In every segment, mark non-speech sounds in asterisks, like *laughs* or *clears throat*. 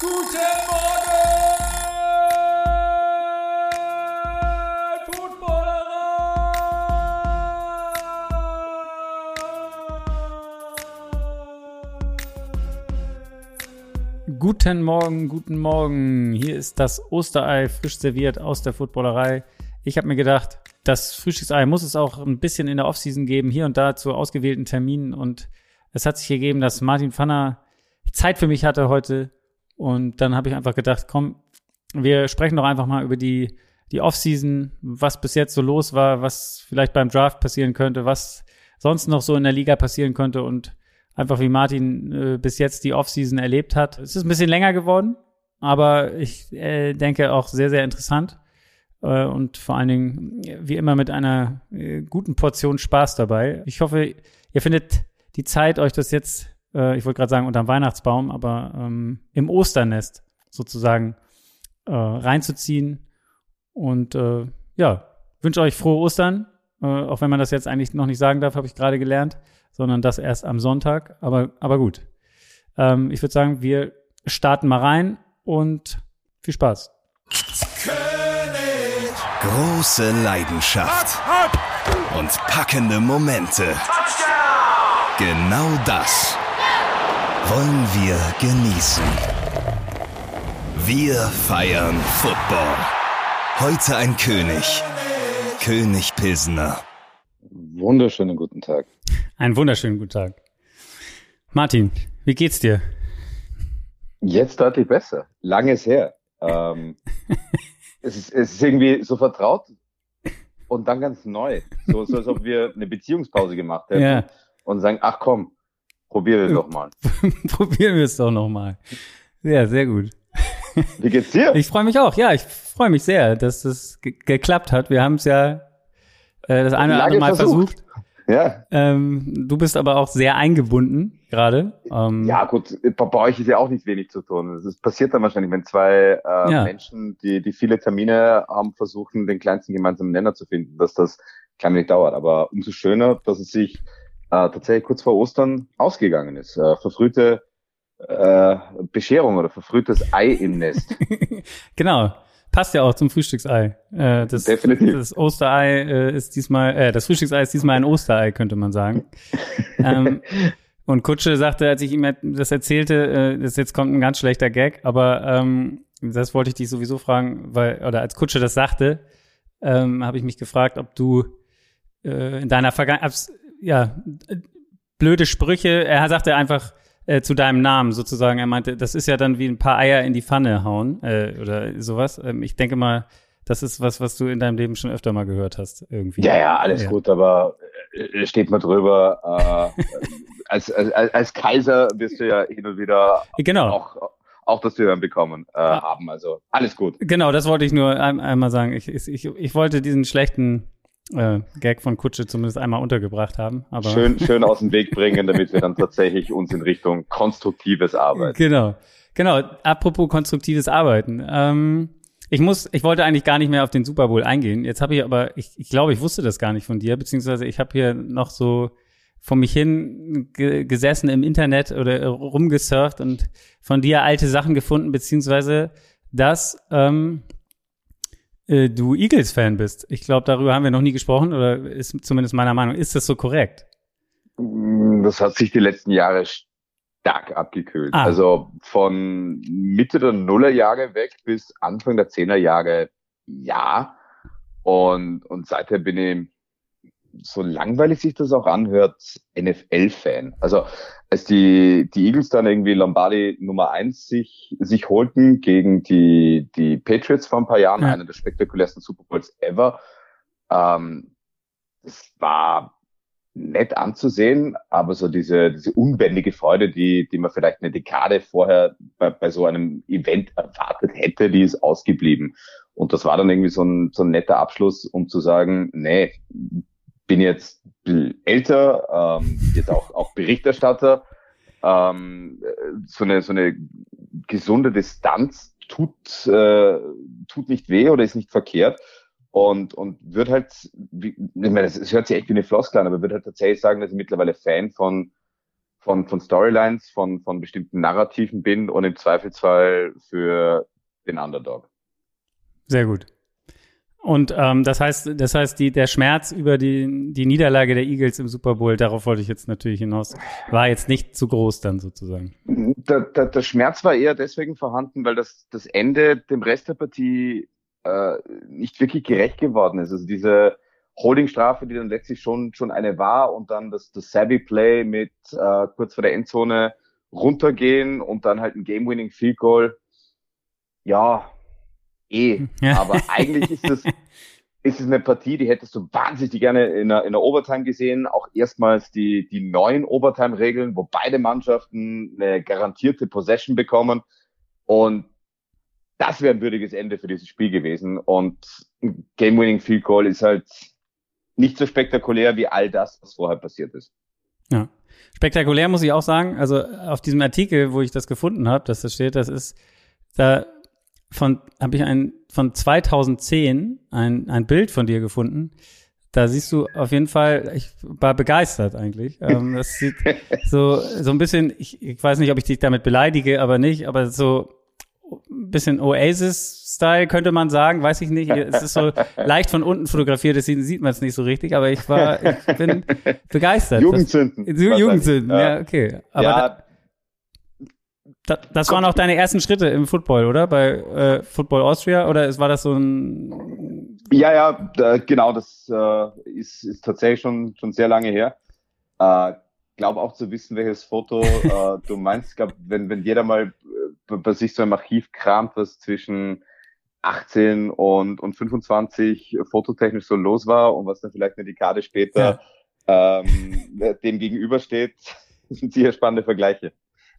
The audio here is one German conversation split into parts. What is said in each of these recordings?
Guten Morgen, Guten Morgen, guten Morgen. Hier ist das Osterei frisch serviert aus der Footballerei. Ich habe mir gedacht, das Frühstücksei muss es auch ein bisschen in der Offseason geben, hier und da zu ausgewählten Terminen. Und es hat sich gegeben, dass Martin Pfanner Zeit für mich hatte heute. Und dann habe ich einfach gedacht, komm, wir sprechen doch einfach mal über die, die Offseason, was bis jetzt so los war, was vielleicht beim Draft passieren könnte, was sonst noch so in der Liga passieren könnte und einfach wie Martin äh, bis jetzt die Offseason erlebt hat. Es ist ein bisschen länger geworden, aber ich äh, denke auch sehr, sehr interessant äh, und vor allen Dingen wie immer mit einer äh, guten Portion Spaß dabei. Ich hoffe, ihr findet die Zeit, euch das jetzt, äh, ich wollte gerade sagen unterm Weihnachtsbaum, aber ähm, im Osternest sozusagen äh, reinzuziehen. Und äh, ja, wünsche euch frohe Ostern, äh, auch wenn man das jetzt eigentlich noch nicht sagen darf, habe ich gerade gelernt, sondern das erst am Sonntag. Aber, aber gut. Ähm, ich würde sagen, wir starten mal rein und viel Spaß. Große Leidenschaft und packende Momente. Genau das wollen wir genießen. Wir feiern Football. Heute ein König. König Pilsner. Wunderschönen guten Tag. Einen wunderschönen guten Tag. Martin, wie geht's dir? Jetzt deutlich besser. Langes her. Ähm, *laughs* es, ist, es ist irgendwie so vertraut und dann ganz neu. So, so als ob wir eine Beziehungspause gemacht hätten ja. und sagen, ach komm, probieren wir doch mal. *laughs* probieren wir es doch noch mal. Ja, sehr gut. Wie geht's dir? Ich freue mich auch. Ja, ich freue mich sehr, dass das geklappt hat. Wir haben es ja äh, das eine oder andere Mal versucht. versucht. Ja. Ähm, du bist aber auch sehr eingebunden gerade. Ähm, ja, gut, bei euch ist ja auch nicht wenig zu tun. Es passiert dann wahrscheinlich, wenn zwei äh, ja. Menschen, die, die viele Termine haben, versuchen, den kleinsten gemeinsamen Nenner zu finden, dass das klein wenig dauert. Aber umso schöner, dass es sich äh, tatsächlich kurz vor Ostern ausgegangen ist. Äh, verfrühte äh, Bescherung oder verfrühtes Ei im Nest. *laughs* genau. Passt ja auch zum Frühstücksei. Äh, das, Definitiv. Das Osterei äh, ist diesmal, äh, das Frühstücksei ist diesmal ein Osterei, könnte man sagen. *laughs* ähm, und Kutsche sagte, als ich ihm das erzählte, äh, dass jetzt kommt ein ganz schlechter Gag, aber ähm, das wollte ich dich sowieso fragen, weil, oder als Kutsche das sagte, ähm, habe ich mich gefragt, ob du äh, in deiner Vergangenheit, ja, blöde Sprüche, er sagte einfach, äh, zu deinem Namen sozusagen. Er meinte, das ist ja dann wie ein paar Eier in die Pfanne hauen äh, oder sowas. Ähm, ich denke mal, das ist was, was du in deinem Leben schon öfter mal gehört hast irgendwie. Ja, ja, alles ja. gut, aber äh, steht mal drüber. Äh, *laughs* als, als, als Kaiser wirst du ja hin und wieder genau. auch auch das zu hören bekommen äh, haben. Also alles gut. Genau, das wollte ich nur ein, einmal sagen. Ich, ich, ich wollte diesen schlechten äh, Gag von Kutsche zumindest einmal untergebracht haben. Aber schön, *laughs* schön aus dem Weg bringen, damit wir dann tatsächlich uns in Richtung konstruktives Arbeiten. Genau, genau. Apropos konstruktives Arbeiten. Ähm, ich muss, ich wollte eigentlich gar nicht mehr auf den Super Bowl eingehen. Jetzt habe ich aber, ich, ich glaube, ich wusste das gar nicht von dir, beziehungsweise ich habe hier noch so vor mich hin gesessen im Internet oder rumgesurft und von dir alte Sachen gefunden, beziehungsweise dass ähm, äh, du Eagles-Fan bist. Ich glaube, darüber haben wir noch nie gesprochen, oder ist zumindest meiner Meinung. Ist das so korrekt? Mm, das hat sich die letzten Jahre stark abgekühlt. Ah. Also von Mitte der Nullerjahre weg bis Anfang der Zehnerjahre ja. Und, und seither bin ich so langweilig sich das auch anhört, NFL-Fan. Also als die, die Eagles dann irgendwie Lombardi Nummer eins sich, sich holten gegen die, die Patriots vor ein paar Jahren, ja. einer der spektakulärsten Super Bowls ever, ähm, das war nett anzusehen, aber so diese, diese unbändige Freude, die, die man vielleicht eine Dekade vorher bei, bei so einem Event erwartet hätte, die ist ausgeblieben. Und das war dann irgendwie so ein, so ein netter Abschluss, um zu sagen, nee, bin jetzt älter, ähm, jetzt auch, auch Berichterstatter. Ähm, so, eine, so eine gesunde Distanz tut, äh, tut nicht weh oder ist nicht verkehrt. Und, und wird halt, wie, ich meine, es hört sich echt wie eine Floskel an, aber würde halt tatsächlich sagen, dass ich mittlerweile Fan von von, von Storylines, von, von bestimmten Narrativen bin und im Zweifelsfall für den Underdog. Sehr gut. Und ähm, das heißt, das heißt, die, der Schmerz über die, die Niederlage der Eagles im Super Bowl, darauf wollte ich jetzt natürlich hinaus, war jetzt nicht zu groß dann sozusagen. Der, der, der Schmerz war eher deswegen vorhanden, weil das, das Ende dem Rest der Partie äh, nicht wirklich gerecht geworden ist. Also diese Holdingstrafe, die dann letztlich schon, schon eine war und dann das, das Savvy Play mit äh, kurz vor der Endzone runtergehen und dann halt ein Game-Winning Field Goal. Ja, eh. Aber eigentlich ist es, ist es eine Partie, die hättest du wahnsinnig gerne in der, in der Overtime gesehen. Auch erstmals die, die neuen Overtime-Regeln, wo beide Mannschaften eine garantierte Possession bekommen. Und das wäre ein würdiges Ende für dieses Spiel gewesen. Und ein Game-Winning Field Goal ist halt nicht so spektakulär wie all das, was vorher passiert ist. Ja. Spektakulär muss ich auch sagen, also auf diesem Artikel, wo ich das gefunden habe, dass das steht, das ist, da von, habe ich ein, von 2010 ein, ein Bild von dir gefunden. Da siehst du auf jeden Fall, ich war begeistert eigentlich. Ähm, das sieht *laughs* so, so ein bisschen, ich, ich weiß nicht, ob ich dich damit beleidige, aber nicht, aber so ein bisschen Oasis-Style könnte man sagen, weiß ich nicht. Es ist so *laughs* leicht von unten fotografiert, deswegen sieht man es nicht so richtig, aber ich war, ich bin *laughs* begeistert. Jugendzünden. Das, Jugendzünden, ja. okay. Aber ja, da, das waren auch deine ersten Schritte im Football, oder? Bei äh, Football Austria? Oder war das so ein. Ja, ja, da, genau, das äh, ist, ist tatsächlich schon, schon sehr lange her. Äh, glaube auch zu wissen, welches Foto äh, *laughs* du meinst. Ich glaube, wenn, wenn jeder mal äh, bei sich so im Archiv kramt, was zwischen 18 und, und 25 fototechnisch so los war und was dann vielleicht eine Dekade später ja. ähm, dem gegenübersteht, *laughs* sind sicher spannende Vergleiche.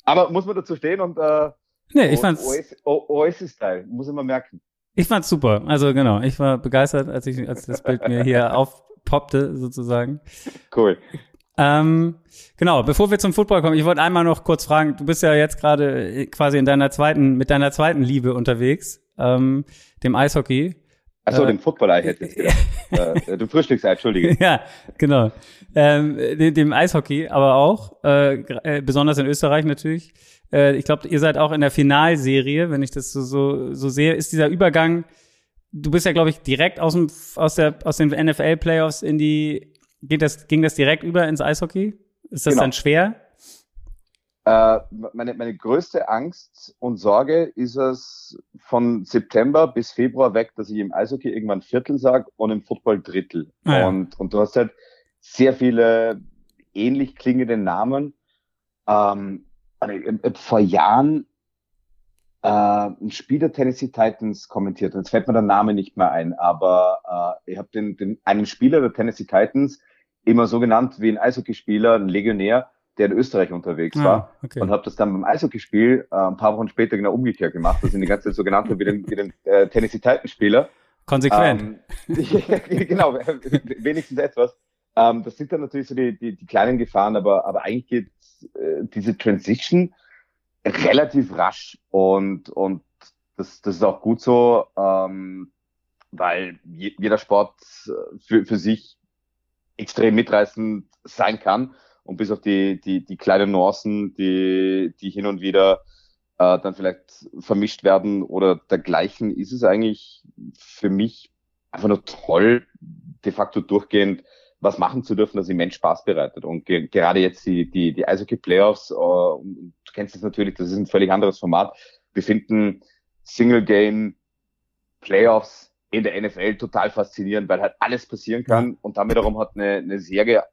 Aber muss man dazu stehen und äh, nee, ich fand's Oasis-Style, muss ich mal merken. Ich fand's super. Also genau, ich war begeistert, als ich als das Bild mir hier *laughs* aufpoppte sozusagen. Cool. Ähm, genau, bevor wir zum Football kommen, ich wollte einmal noch kurz fragen, du bist ja jetzt gerade quasi in deiner zweiten, mit deiner zweiten Liebe unterwegs, ähm, dem Eishockey. Achso, äh, dem Football-Ei hätte ich äh, dem Frühstücksei, entschuldige. ja, genau. Ähm, dem, Eishockey, aber auch, äh, äh, besonders in Österreich natürlich. Äh, ich glaube, ihr seid auch in der Finalserie, wenn ich das so, so, so sehe. Ist dieser Übergang, du bist ja, glaube ich, direkt aus, dem, aus, der, aus den NFL-Playoffs in die, geht das, ging das direkt über ins Eishockey? Ist das genau. dann schwer? Äh, meine, meine größte Angst und Sorge ist es von September bis Februar weg, dass ich im Eishockey irgendwann Viertel sag und im Football Drittel. Ah, ja. und, und du hast halt sehr viele ähnlich klingende Namen. Ähm, vor Jahren äh, ein Spiel der Tennessee Titans kommentiert. Und jetzt fällt mir der Name nicht mehr ein, aber äh, ich habe den, den einen Spieler der Tennessee Titans immer so genannt wie ein Eishockeyspieler, ein Legionär, der in Österreich unterwegs ah, war okay. und habe das dann beim Eishockeyspiel äh, ein paar Wochen später genau umgekehrt gemacht, dass ich die ganze Zeit so genannt habe wie den, wie den äh, Tennessee Titans Spieler. Konsequent. Ähm, *laughs* genau, *laughs* wenigstens etwas. Ähm, das sind dann natürlich so die, die, die kleinen Gefahren, aber, aber eigentlich geht äh, diese Transition relativ rasch und, und das, das ist auch gut so, ähm, weil je, jeder Sport äh, für, für sich extrem mitreißend sein kann und bis auf die, die, die kleinen Nuancen, die, die hin und wieder äh, dann vielleicht vermischt werden oder dergleichen, ist es eigentlich für mich einfach nur toll, de facto durchgehend was machen zu dürfen, das immens Spaß bereitet. Und ge gerade jetzt die, die, die Eishockey Playoffs, äh, du kennst es natürlich, das ist ein völlig anderes Format. Wir finden Single Game Playoffs in der NFL total faszinierend, weil halt alles passieren kann. Und dann wiederum hat eine, eine Serie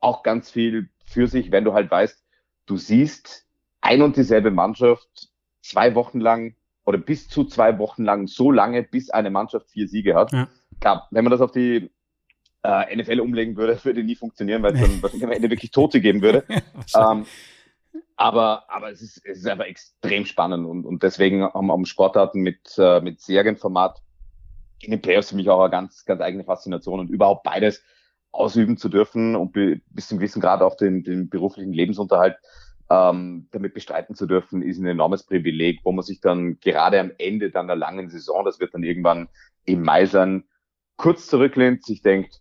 auch ganz viel für sich, wenn du halt weißt, du siehst ein und dieselbe Mannschaft zwei Wochen lang oder bis zu zwei Wochen lang so lange, bis eine Mannschaft vier Siege hat. Ja. Klar, wenn man das auf die äh, NFL umlegen würde, *laughs* würde nie funktionieren, weil es dann wahrscheinlich am Ende wirklich Tote geben würde. *laughs* ähm, aber, aber es ist, es ist einfach extrem spannend und, und deswegen haben, haben Sportarten mit, äh, mit Serienformat in den Playoffs für mich auch eine ganz, ganz eigene Faszination und überhaupt beides ausüben zu dürfen und bis zum gewissen Grad auch den, den beruflichen Lebensunterhalt ähm, damit bestreiten zu dürfen, ist ein enormes Privileg, wo man sich dann gerade am Ende dann der langen Saison, das wird dann irgendwann im Mai sein, kurz zurücklehnt, sich denkt,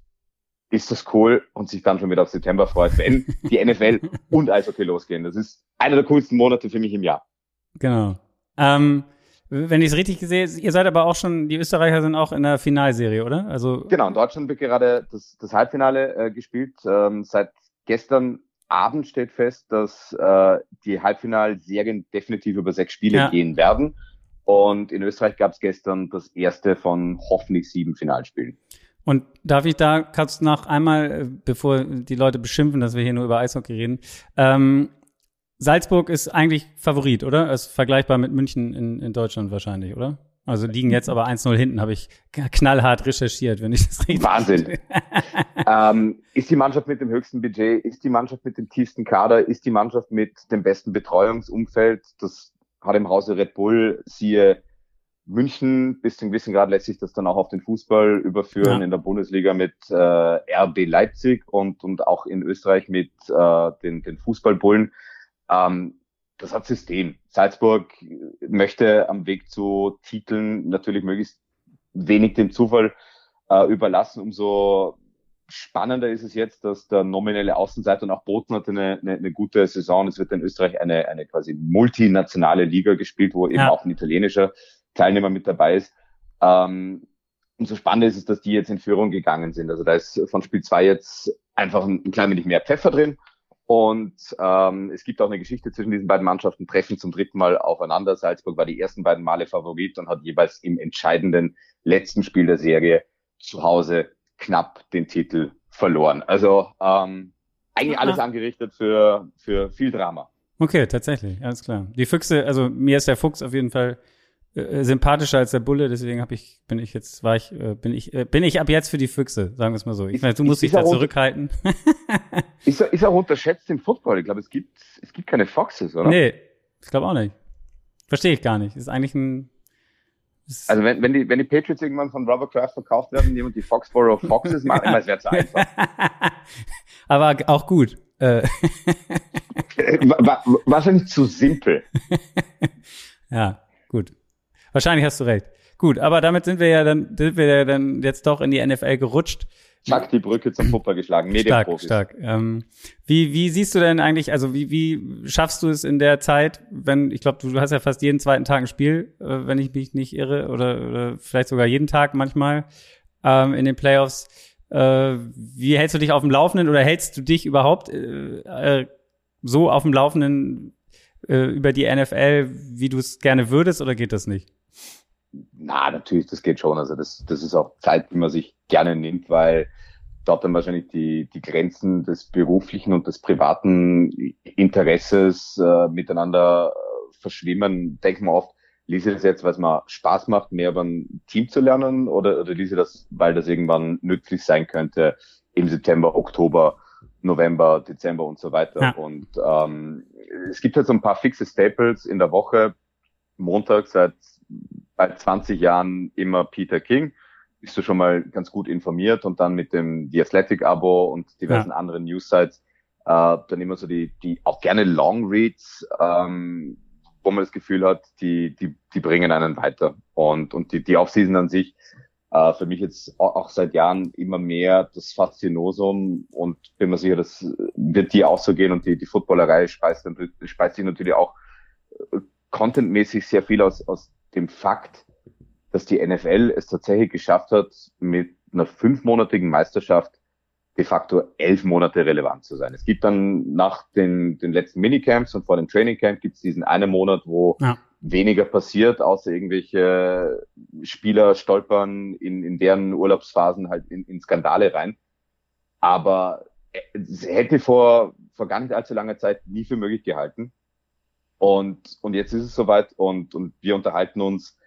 ist das cool und sich dann schon wieder auf September freut, wenn *laughs* die NFL und Eishockey losgehen. Das ist einer der coolsten Monate für mich im Jahr. Genau. Ähm, wenn ich es richtig gesehen ihr seid aber auch schon, die Österreicher sind auch in der Finalserie, oder? Also genau, in Deutschland wird gerade das, das Halbfinale äh, gespielt. Ähm, seit gestern Abend steht fest, dass äh, die Halbfinalserien definitiv über sechs Spiele ja. gehen werden. Und in Österreich gab es gestern das erste von hoffentlich sieben Finalspielen. Und darf ich da kurz noch einmal, äh, bevor die Leute beschimpfen, dass wir hier nur über Eishockey reden, ähm, Salzburg ist eigentlich Favorit, oder? Ist vergleichbar mit München in, in Deutschland wahrscheinlich, oder? Also liegen jetzt aber 1-0 hinten, habe ich knallhart recherchiert, wenn ich das richtig Wahnsinn. *laughs* ähm, ist die Mannschaft mit dem höchsten Budget, ist die Mannschaft mit dem tiefsten Kader, ist die Mannschaft mit dem besten Betreuungsumfeld? Das hat im Hause Red Bull, siehe München, bis zu einem gewissen Grad lässt sich das dann auch auf den Fußball überführen, ja. in der Bundesliga mit äh, RB Leipzig und, und auch in Österreich mit äh, den, den Fußballbullen. Ähm, das hat System. Salzburg möchte am Weg zu Titeln natürlich möglichst wenig dem Zufall äh, überlassen. Umso spannender ist es jetzt, dass der nominelle Außenseiter und auch Boten hatte eine, eine, eine gute Saison. Es wird in Österreich eine, eine quasi multinationale Liga gespielt, wo eben ja. auch ein italienischer Teilnehmer mit dabei ist. Ähm, umso spannender ist es, dass die jetzt in Führung gegangen sind. Also da ist von Spiel zwei jetzt einfach ein, ein klein wenig mehr Pfeffer drin. Und ähm, es gibt auch eine Geschichte zwischen diesen beiden Mannschaften, treffen zum dritten Mal aufeinander. Salzburg war die ersten beiden Male Favorit und hat jeweils im entscheidenden letzten Spiel der Serie zu Hause knapp den Titel verloren. Also ähm, eigentlich alles angerichtet für, für viel Drama. Okay, tatsächlich, alles klar. Die Füchse, also mir ist der Fuchs auf jeden Fall äh, sympathischer als der Bulle, deswegen habe ich, bin ich jetzt, war ich, äh, bin ich, äh, bin ich ab jetzt für die Füchse, sagen wir es mal so. Ich weiß, du musst dich da zurückhalten. *laughs* ist, ist auch unterschätzt im Football. Ich glaube, es gibt, es gibt keine Foxes, oder? Nee, ich glaube auch nicht. Verstehe ich gar nicht. Ist eigentlich ein. Also wenn, wenn die, wenn die Patriots irgendwann von Robert Kraft verkauft werden, jemand die Foxborough Foxes machen, immer es wäre *laughs* zu einfach. *laughs* Aber auch gut. Wahrscheinlich zu simpel. ja, gut. Wahrscheinlich hast du recht. Gut, aber damit sind wir ja dann, sind wir ja dann jetzt doch in die NFL gerutscht. Zack, die Brücke zum Fußball geschlagen. Stark, stark. Ähm, wie, wie siehst du denn eigentlich, also wie, wie schaffst du es in der Zeit, wenn, ich glaube, du hast ja fast jeden zweiten Tag ein Spiel, äh, wenn ich mich nicht irre, oder, oder vielleicht sogar jeden Tag manchmal ähm, in den Playoffs. Äh, wie hältst du dich auf dem Laufenden oder hältst du dich überhaupt äh, äh, so auf dem Laufenden äh, über die NFL, wie du es gerne würdest, oder geht das nicht? Na, natürlich, das geht schon. Also das, das ist auch Zeit, die man sich gerne nimmt, weil dort dann wahrscheinlich die, die Grenzen des beruflichen und des privaten Interesses äh, miteinander äh, verschwimmen. Denken wir oft, lese das jetzt, weil es mir Spaß macht, mehr über ein Team zu lernen oder, oder lese das, weil das irgendwann nützlich sein könnte im September, Oktober, November, Dezember und so weiter. Ja. Und ähm, es gibt halt so ein paar fixe Staples in der Woche. Montag seit bei 20 Jahren immer Peter King. Bist du schon mal ganz gut informiert und dann mit dem The Athletic Abo und diversen ja. anderen News-Sites äh, dann immer so die, die auch gerne Long Reads, ähm, wo man das Gefühl hat, die, die, die bringen einen weiter. Und, und die, die Offseason an sich, äh, für mich jetzt auch, auch seit Jahren immer mehr das Faszinosum und bin mir sicher, das wird die auch so gehen und die, die Footballerei speist, speist sich natürlich auch äh, contentmäßig sehr viel aus, aus dem Fakt, dass die NFL es tatsächlich geschafft hat, mit einer fünfmonatigen Meisterschaft de facto elf Monate relevant zu sein. Es gibt dann nach den, den letzten Minicamps und vor dem Trainingcamp gibt es diesen einen Monat, wo ja. weniger passiert, außer irgendwelche Spieler stolpern in, in deren Urlaubsphasen halt in, in Skandale rein. Aber es hätte vor, vor gar nicht allzu langer Zeit nie für möglich gehalten, und, und jetzt ist es soweit und, und wir unterhalten uns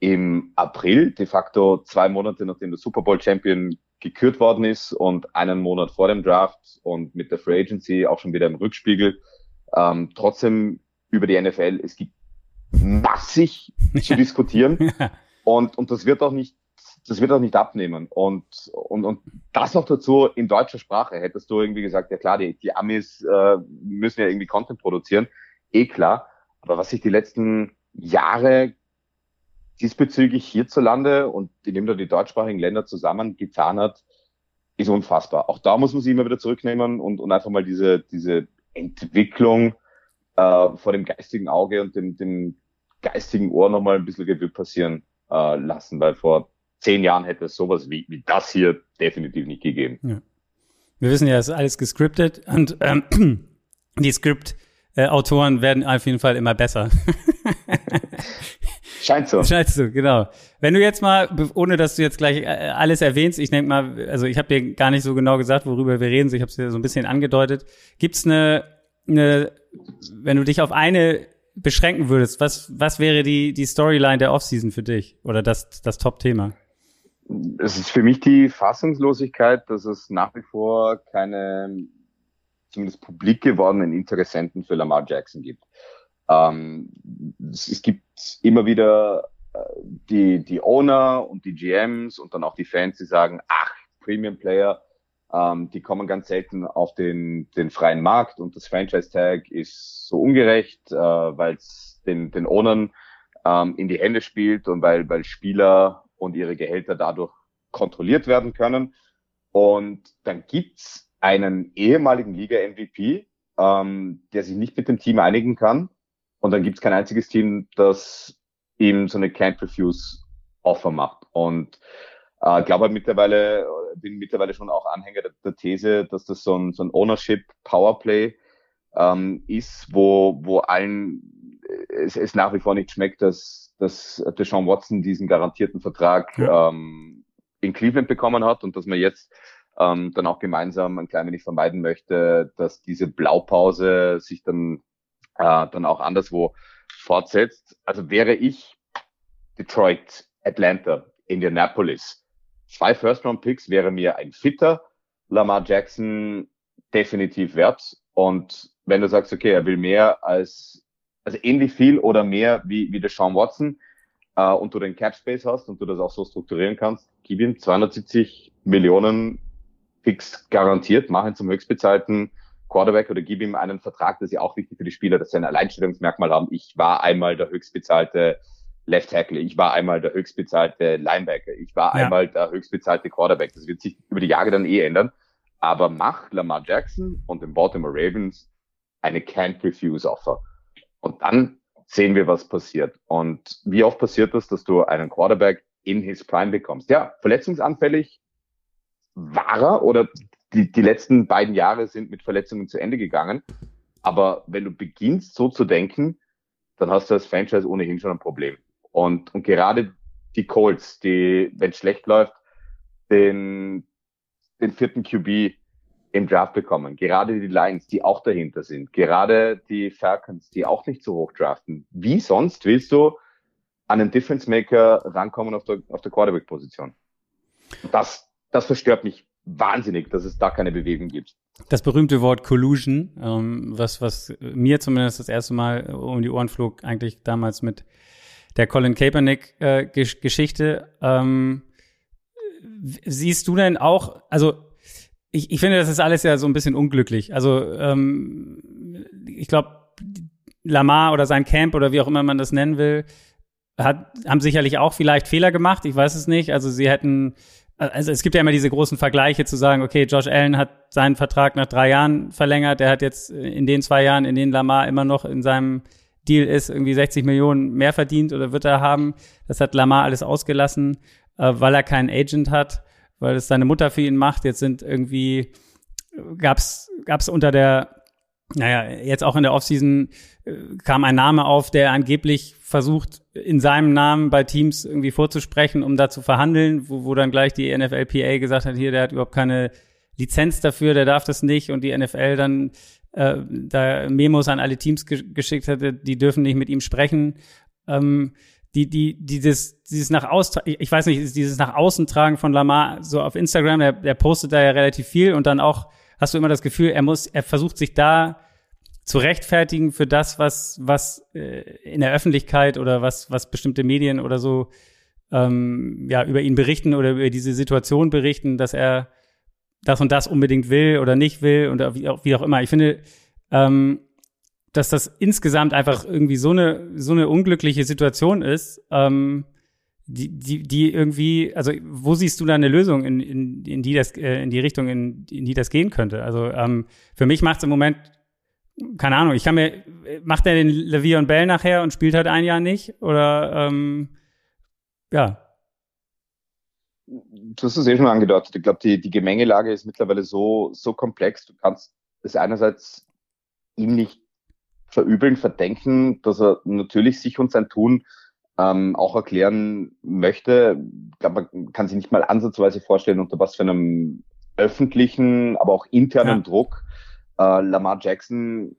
im April, de facto zwei Monate nachdem der Super Bowl Champion gekürt worden ist und einen Monat vor dem Draft und mit der Free Agency auch schon wieder im Rückspiegel. Ähm, trotzdem über die NFL, es gibt massig *laughs* zu diskutieren und, und das wird auch nicht das wird auch nicht abnehmen. Und, und, und das noch dazu in deutscher Sprache. Hättest du irgendwie gesagt, ja klar, die, die Amis äh, müssen ja irgendwie Content produzieren eh klar. Aber was sich die letzten Jahre diesbezüglich hierzulande und die nehmen da die deutschsprachigen Länder zusammen getan hat, ist unfassbar. Auch da muss man sich immer wieder zurücknehmen und, und einfach mal diese, diese Entwicklung äh, vor dem geistigen Auge und dem, dem geistigen Ohr nochmal ein bisschen Revue passieren äh, lassen, weil vor zehn Jahren hätte es sowas wie, wie das hier definitiv nicht gegeben. Ja. Wir wissen ja, es ist alles gescriptet und ähm, *clears throat* die Script-Autoren werden auf jeden Fall immer besser. *laughs* Scheint so. Scheint so, genau. Wenn du jetzt mal, ohne dass du jetzt gleich äh, alles erwähnst, ich denke mal, also ich habe dir gar nicht so genau gesagt, worüber wir reden, ich habe es dir so ein bisschen angedeutet. Gibt's eine, eine, wenn du dich auf eine beschränken würdest, was, was wäre die, die Storyline der Offseason für dich oder das, das Top-Thema? Es ist für mich die Fassungslosigkeit, dass es nach wie vor keine zumindest publik gewordenen Interessenten für Lamar Jackson gibt. Ähm, es, gibt immer wieder äh, die, die Owner und die GMs und dann auch die Fans, die sagen, ach, Premium Player, ähm, die kommen ganz selten auf den, den freien Markt und das Franchise Tag ist so ungerecht, äh, weil es den, den Ownern ähm, in die Hände spielt und weil, weil Spieler und ihre Gehälter dadurch kontrolliert werden können. Und dann gibt's einen ehemaligen Liga-MVP, ähm, der sich nicht mit dem Team einigen kann und dann gibt es kein einziges Team, das ihm so eine Can't Refuse Offer macht. Und äh, glaube halt mittlerweile, bin mittlerweile schon auch Anhänger der, der These, dass das so ein, so ein Ownership Powerplay ähm, ist, wo, wo allen äh, es, es nach wie vor nicht schmeckt, dass, dass Deshaun Watson diesen garantierten Vertrag ja. ähm, in Cleveland bekommen hat und dass man jetzt ähm, dann auch gemeinsam ein klein wenig vermeiden möchte, dass diese Blaupause sich dann äh, dann auch anderswo fortsetzt. Also wäre ich Detroit, Atlanta, Indianapolis, zwei First-Round-Picks wäre mir ein fitter Lamar Jackson definitiv wert. Und wenn du sagst, okay, er will mehr als, also ähnlich viel oder mehr wie, wie der Sean Watson, äh, und du den Cap Space hast und du das auch so strukturieren kannst, gib ihm 270 Millionen Picks garantiert, mach ihn zum höchstbezahlten Quarterback oder gib ihm einen Vertrag, das ist ja auch wichtig für die Spieler, dass sie ein Alleinstellungsmerkmal haben. Ich war einmal der höchstbezahlte Left Tackle, ich war einmal der höchstbezahlte Linebacker, ich war ja. einmal der höchstbezahlte Quarterback. Das wird sich über die Jahre dann eh ändern. Aber mach Lamar Jackson und den Baltimore Ravens eine Can't Refuse Offer. Und dann sehen wir, was passiert. Und wie oft passiert das, dass du einen Quarterback in his Prime bekommst? Ja, verletzungsanfällig war er oder die, die letzten beiden Jahre sind mit Verletzungen zu Ende gegangen. Aber wenn du beginnst, so zu denken, dann hast du als Franchise ohnehin schon ein Problem. Und, und gerade die Colts, die, wenn es schlecht läuft, den, den vierten QB im Draft bekommen. Gerade die Lions, die auch dahinter sind. Gerade die Falcons, die auch nicht so hoch draften. Wie sonst willst du an einen Difference Maker rankommen auf der, auf der Quarterback-Position? Das, das verstört mich wahnsinnig, dass es da keine Bewegung gibt. Das berühmte Wort Collusion, ähm, was, was mir zumindest das erste Mal um die Ohren flog, eigentlich damals mit der Colin Kaepernick-Geschichte. Äh, ähm, siehst du denn auch, also ich, ich finde, das ist alles ja so ein bisschen unglücklich. Also ähm, ich glaube, Lamar oder sein Camp oder wie auch immer man das nennen will, hat, haben sicherlich auch vielleicht Fehler gemacht. Ich weiß es nicht. Also sie hätten also es gibt ja immer diese großen Vergleiche zu sagen, okay, Josh Allen hat seinen Vertrag nach drei Jahren verlängert, der hat jetzt in den zwei Jahren, in denen Lamar immer noch in seinem Deal ist, irgendwie 60 Millionen mehr verdient oder wird er haben. Das hat Lamar alles ausgelassen, äh, weil er keinen Agent hat, weil es seine Mutter für ihn macht. Jetzt sind irgendwie, gab's, gab's unter der naja, jetzt auch in der Offseason äh, kam ein Name auf, der angeblich versucht, in seinem Namen bei Teams irgendwie vorzusprechen, um da zu verhandeln, wo, wo dann gleich die NFLPA gesagt hat, hier, der hat überhaupt keine Lizenz dafür, der darf das nicht und die NFL dann äh, da Memos an alle Teams ge geschickt hatte, die dürfen nicht mit ihm sprechen. Ähm, die, die, dieses, dieses nach außen, ich weiß nicht, dieses nach außen tragen von Lamar so auf Instagram, der, der postet da ja relativ viel und dann auch hast du immer das Gefühl, er muss, er versucht sich da zu rechtfertigen für das, was, was äh, in der Öffentlichkeit oder was, was bestimmte Medien oder so ähm, ja, über ihn berichten oder über diese Situation berichten, dass er das und das unbedingt will oder nicht will oder wie auch, wie auch immer. Ich finde, ähm, dass das insgesamt einfach irgendwie so eine, so eine unglückliche Situation ist, ähm, die, die, die irgendwie, also wo siehst du da eine Lösung, in, in, in die das, äh, in die Richtung, in, in die das gehen könnte? Also ähm, für mich macht es im Moment, keine Ahnung, ich kann mir, macht er den Levier und Bell nachher und spielt halt ein Jahr nicht? Oder ähm, ja. Du hast es eh schon angedeutet. Ich glaube, die, die Gemengelage ist mittlerweile so, so komplex. Du kannst es einerseits ihm nicht verübeln, verdenken, dass er natürlich sich und sein Tun ähm, auch erklären möchte. Ich glaube, man kann sich nicht mal ansatzweise vorstellen, unter was für einem öffentlichen, aber auch internen ja. Druck äh, Lamar Jackson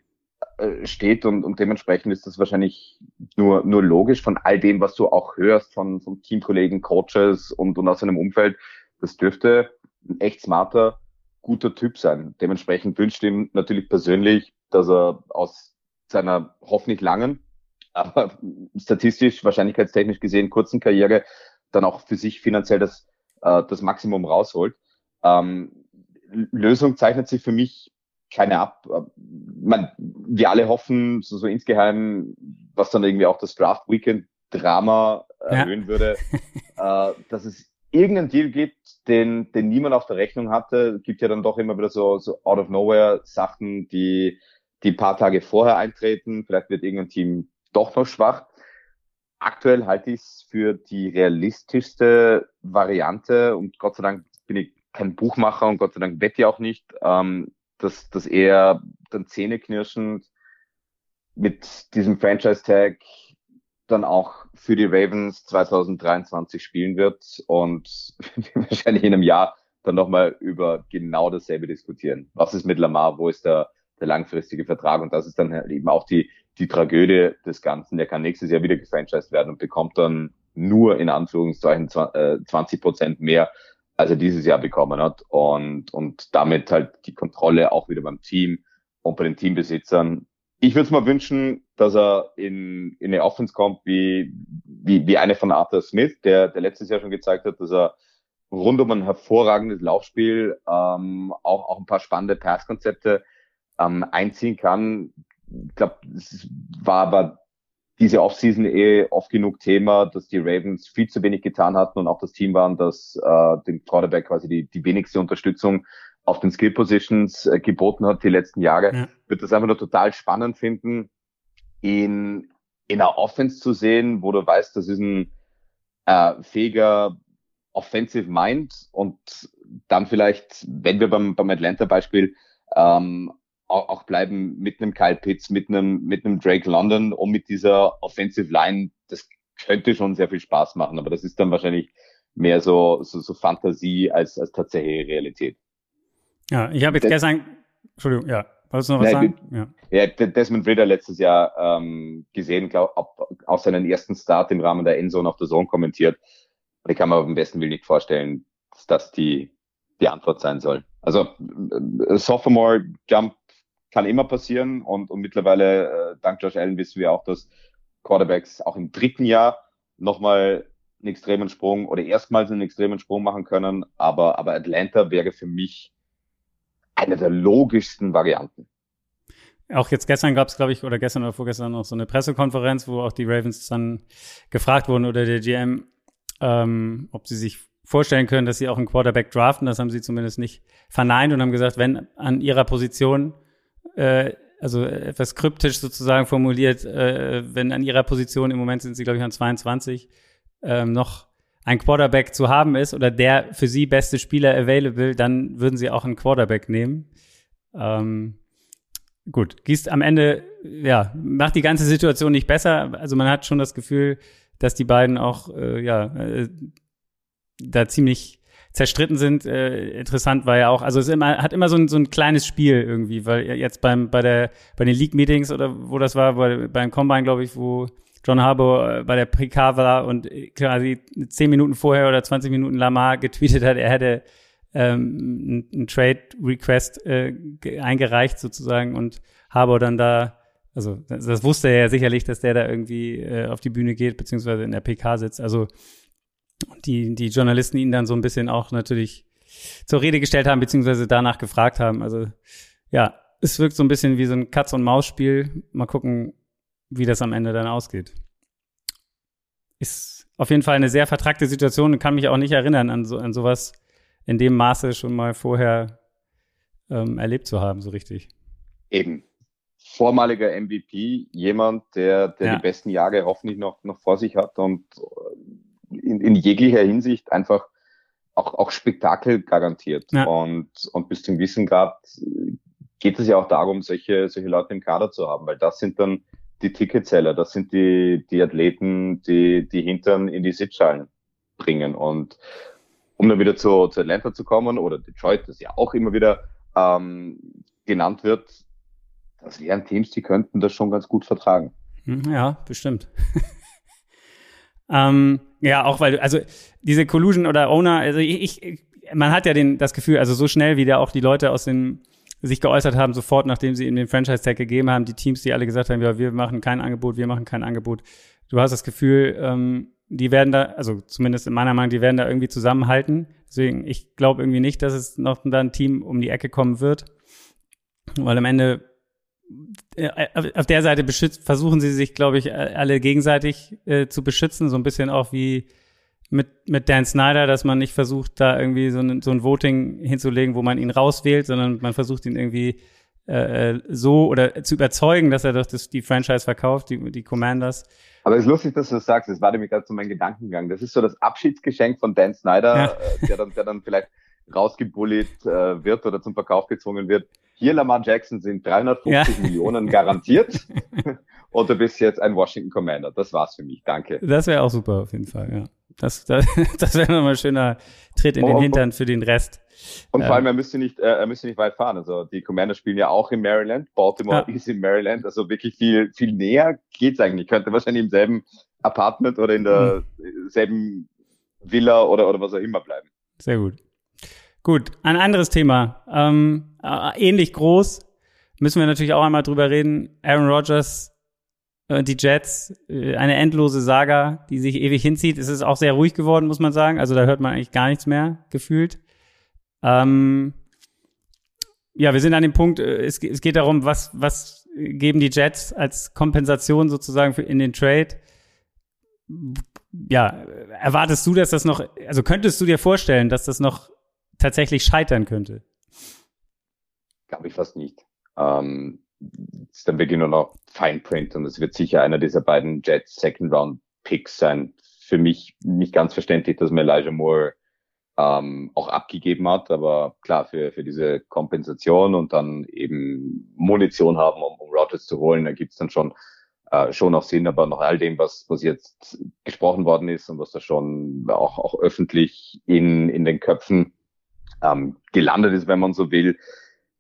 äh, steht und, und dementsprechend ist das wahrscheinlich nur, nur logisch von all dem, was du auch hörst von, von Teamkollegen, Coaches und, und aus seinem Umfeld. Das dürfte ein echt smarter, guter Typ sein. Dementsprechend wünscht ihm natürlich persönlich, dass er aus seiner hoffentlich langen, aber statistisch, wahrscheinlichkeitstechnisch gesehen kurzen Karriere dann auch für sich finanziell das, äh, das Maximum rausholt. Ähm, Lösung zeichnet sich für mich keine ab. Man, wir alle hoffen so, so insgeheim, was dann irgendwie auch das Draft Weekend Drama erhöhen ja. würde, äh, dass es irgendeinen Deal gibt, den, den niemand auf der Rechnung hatte. Es gibt ja dann doch immer wieder so, so out of nowhere Sachen, die, die paar Tage vorher eintreten. Vielleicht wird irgendein Team doch noch schwach. Aktuell halte ich es für die realistischste Variante und Gott sei Dank bin ich kein Buchmacher und Gott sei Dank wette ich auch nicht, ähm, dass, dass er dann zähneknirschend mit diesem Franchise-Tag dann auch für die Ravens 2023 spielen wird und *laughs* wahrscheinlich in einem Jahr dann nochmal über genau dasselbe diskutieren. Was ist mit Lamar? Wo ist der, der langfristige Vertrag? Und das ist dann halt eben auch die, die Tragödie des Ganzen. Der kann nächstes Jahr wieder gefranchised werden und bekommt dann nur in Anführungszeichen 20 äh, Prozent mehr, als er dieses Jahr bekommen hat. Und, und damit halt die Kontrolle auch wieder beim Team und bei den Teambesitzern. Ich würde es mal wünschen, dass er in, in eine Offense kommt wie, wie, wie eine von Arthur Smith, der, der letztes Jahr schon gezeigt hat, dass er rund um ein hervorragendes Laufspiel ähm, auch, auch ein paar spannende Passkonzepte ähm, einziehen kann ich glaube, es war aber diese Offseason eh oft genug Thema, dass die Ravens viel zu wenig getan hatten und auch das Team waren, das äh, dem Quarterback quasi die, die wenigste Unterstützung auf den Skill Positions äh, geboten hat die letzten Jahre. Ja. Wird das einfach nur total spannend finden, in, in einer Offense zu sehen, wo du weißt, das ist ein äh, fähiger Offensive Mind und dann vielleicht, wenn wir beim, beim Atlanta-Beispiel ähm, auch, auch bleiben mit einem Kyle Pitts, mit einem, mit einem Drake London und mit dieser Offensive Line. Das könnte schon sehr viel Spaß machen, aber das ist dann wahrscheinlich mehr so, so, so Fantasie als, als tatsächliche Realität. Ja, ich habe jetzt das, gestern, Entschuldigung, ja, wolltest du noch was nein, sagen? Ja. ja, Desmond Ritter letztes Jahr ähm, gesehen, glaub, auch seinen ersten Start im Rahmen der Endzone auf der Zone kommentiert. Ich kann mir aber am besten Willen nicht vorstellen, dass das die, die Antwort sein soll. Also äh, Sophomore Jump kann immer passieren und, und mittlerweile, äh, dank Josh Allen, wissen wir auch, dass Quarterbacks auch im dritten Jahr nochmal einen extremen Sprung oder erstmals einen extremen Sprung machen können. Aber, aber Atlanta wäre für mich eine der logischsten Varianten. Auch jetzt gestern gab es, glaube ich, oder gestern oder vorgestern noch so eine Pressekonferenz, wo auch die Ravens dann gefragt wurden oder der GM, ähm, ob sie sich vorstellen können, dass sie auch einen Quarterback draften. Das haben sie zumindest nicht verneint und haben gesagt, wenn an ihrer Position äh, also etwas kryptisch sozusagen formuliert, äh, wenn an ihrer Position im Moment sind sie, glaube ich, an 22, ähm, noch ein Quarterback zu haben ist oder der für sie beste Spieler available, dann würden sie auch einen Quarterback nehmen. Ähm, gut, gießt am Ende, ja, macht die ganze Situation nicht besser. Also man hat schon das Gefühl, dass die beiden auch, äh, ja, äh, da ziemlich zerstritten sind. Äh, interessant war ja auch, also es immer, hat immer so ein, so ein kleines Spiel irgendwie, weil jetzt beim, bei der, bei den League-Meetings oder wo das war, bei, beim Combine, glaube ich, wo John Harbour äh, bei der PK war und quasi zehn Minuten vorher oder 20 Minuten Lamar getweetet hat, er hätte ähm, einen Trade-Request äh, eingereicht sozusagen und Harbour dann da, also das, das, wusste er ja sicherlich, dass der da irgendwie äh, auf die Bühne geht, beziehungsweise in der PK sitzt. Also die, die Journalisten ihn dann so ein bisschen auch natürlich zur Rede gestellt haben, beziehungsweise danach gefragt haben. Also ja, es wirkt so ein bisschen wie so ein Katz-und-Maus-Spiel. Mal gucken, wie das am Ende dann ausgeht. Ist auf jeden Fall eine sehr vertragte Situation und kann mich auch nicht erinnern an so an sowas in dem Maße schon mal vorher ähm, erlebt zu haben, so richtig. Eben. Vormaliger MVP, jemand, der, der ja. die besten Jahre hoffentlich noch, noch vor sich hat und in, in jeglicher Hinsicht einfach auch, auch Spektakel garantiert. Ja. Und, und bis zum gewissen Grad geht es ja auch darum, solche, solche Leute im Kader zu haben, weil das sind dann die Ticketseller, das sind die, die Athleten, die, die Hintern in die Sitzschalen bringen. Und um dann wieder zu, zu Atlanta zu kommen oder Detroit, das ja auch immer wieder ähm, genannt wird, das wären Teams, die könnten das schon ganz gut vertragen. Hm, ja, bestimmt. *laughs* ähm, ja, auch weil, also diese Collusion oder Owner, also ich, ich man hat ja den, das Gefühl, also so schnell wie da auch die Leute aus den sich geäußert haben, sofort nachdem sie ihm den Franchise-Tag gegeben haben, die Teams, die alle gesagt haben, ja, wir machen kein Angebot, wir machen kein Angebot. Du hast das Gefühl, ähm, die werden da, also zumindest in meiner Meinung, die werden da irgendwie zusammenhalten. Deswegen, ich glaube irgendwie nicht, dass es noch da ein Team um die Ecke kommen wird. Weil am Ende auf der Seite beschützt, versuchen sie sich, glaube ich, alle gegenseitig äh, zu beschützen, so ein bisschen auch wie mit, mit Dan Snyder, dass man nicht versucht, da irgendwie so ein, so ein Voting hinzulegen, wo man ihn rauswählt, sondern man versucht ihn irgendwie äh, äh, so oder zu überzeugen, dass er doch das, die Franchise verkauft, die, die Commanders. Aber es ist lustig, dass du das sagst. Das war nämlich gerade so mein Gedankengang. Das ist so das Abschiedsgeschenk von Dan Snyder, ja. äh, der, dann, der dann vielleicht rausgebullet äh, wird oder zum Verkauf gezwungen wird. Hier Lamar Jackson sind 350 ja. *laughs* Millionen garantiert. *laughs* und du bist jetzt ein Washington Commander. Das war's für mich. Danke. Das wäre auch super auf jeden Fall, ja. Das, *laughs* das, das wäre nochmal ein schöner Tritt in den Hintern für den Rest. Und vor allem, er müsste nicht, äh, er müsste nicht weit fahren. Also die Commanders spielen ja auch in Maryland. Baltimore ja. ist in Maryland. Also wirklich viel, viel näher geht's eigentlich. Könnte wahrscheinlich im selben Apartment oder in derselben mhm. Villa oder, oder was auch immer bleiben. Sehr gut. Gut, ein anderes Thema. Ähm, äh, ähnlich groß. Müssen wir natürlich auch einmal drüber reden. Aaron Rodgers äh, die Jets, äh, eine endlose Saga, die sich ewig hinzieht. Es ist auch sehr ruhig geworden, muss man sagen. Also da hört man eigentlich gar nichts mehr gefühlt. Ähm, ja, wir sind an dem Punkt, es, es geht darum, was, was geben die Jets als Kompensation sozusagen für in den Trade. Ja, erwartest du, dass das noch, also könntest du dir vorstellen, dass das noch tatsächlich scheitern könnte? Glaube ich fast nicht. Ähm, ist dann wirklich nur noch Fine Print und es wird sicher einer dieser beiden Jets Second Round Picks sein. Für mich nicht ganz verständlich, dass man Elijah Moore ähm, auch abgegeben hat, aber klar, für, für diese Kompensation und dann eben Munition haben, um, um Rogers zu holen, da gibt's dann schon äh, schon auch Sinn, aber nach all dem, was, was jetzt gesprochen worden ist und was da schon auch, auch öffentlich in, in den Köpfen ähm, gelandet ist, wenn man so will,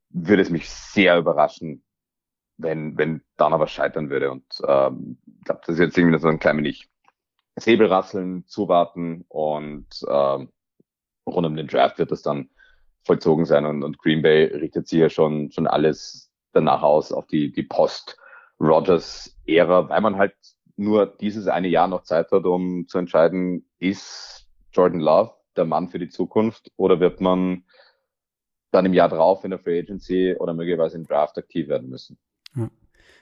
würde es mich sehr überraschen, wenn, wenn dann aber scheitern würde. Und ähm, ich glaube, das ist jetzt irgendwie so ein klein wenig Säbelrasseln, zuwarten und ähm, rund um den Draft wird das dann vollzogen sein. Und, und Green Bay richtet sich ja schon, schon alles danach aus, auf die, die Post-Rogers-Ära, weil man halt nur dieses eine Jahr noch Zeit hat, um zu entscheiden, ist Jordan Love der Mann für die Zukunft oder wird man dann im Jahr drauf in der Free Agency oder möglicherweise im Draft aktiv werden müssen. Ja.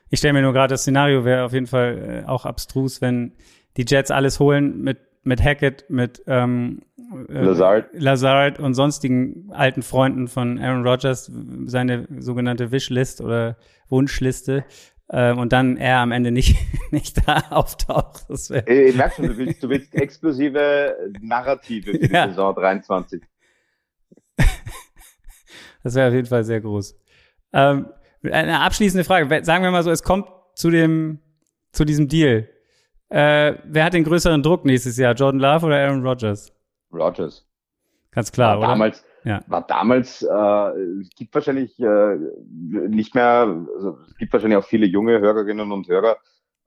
Ich stelle mir nur gerade das Szenario wäre auf jeden Fall äh, auch abstrus, wenn die Jets alles holen mit mit Hackett, mit ähm, äh, Lazard. Lazard und sonstigen alten Freunden von Aaron Rodgers, seine sogenannte Wishlist oder Wunschliste. Äh, und dann er am Ende nicht, *laughs* nicht da auftaucht. Das ich merke schon, du willst, du willst explosive Narrative für die ja. Saison 23. *laughs* das wäre auf jeden Fall sehr groß. Ähm, eine abschließende Frage. Sagen wir mal so, es kommt zu dem, zu diesem Deal. Äh, wer hat den größeren Druck nächstes Jahr? Jordan Love oder Aaron Rodgers? Rodgers. Ganz klar, war oder? Damals, ja. War damals, äh, es gibt wahrscheinlich äh, nicht mehr, also es gibt wahrscheinlich auch viele junge Hörerinnen und Hörer,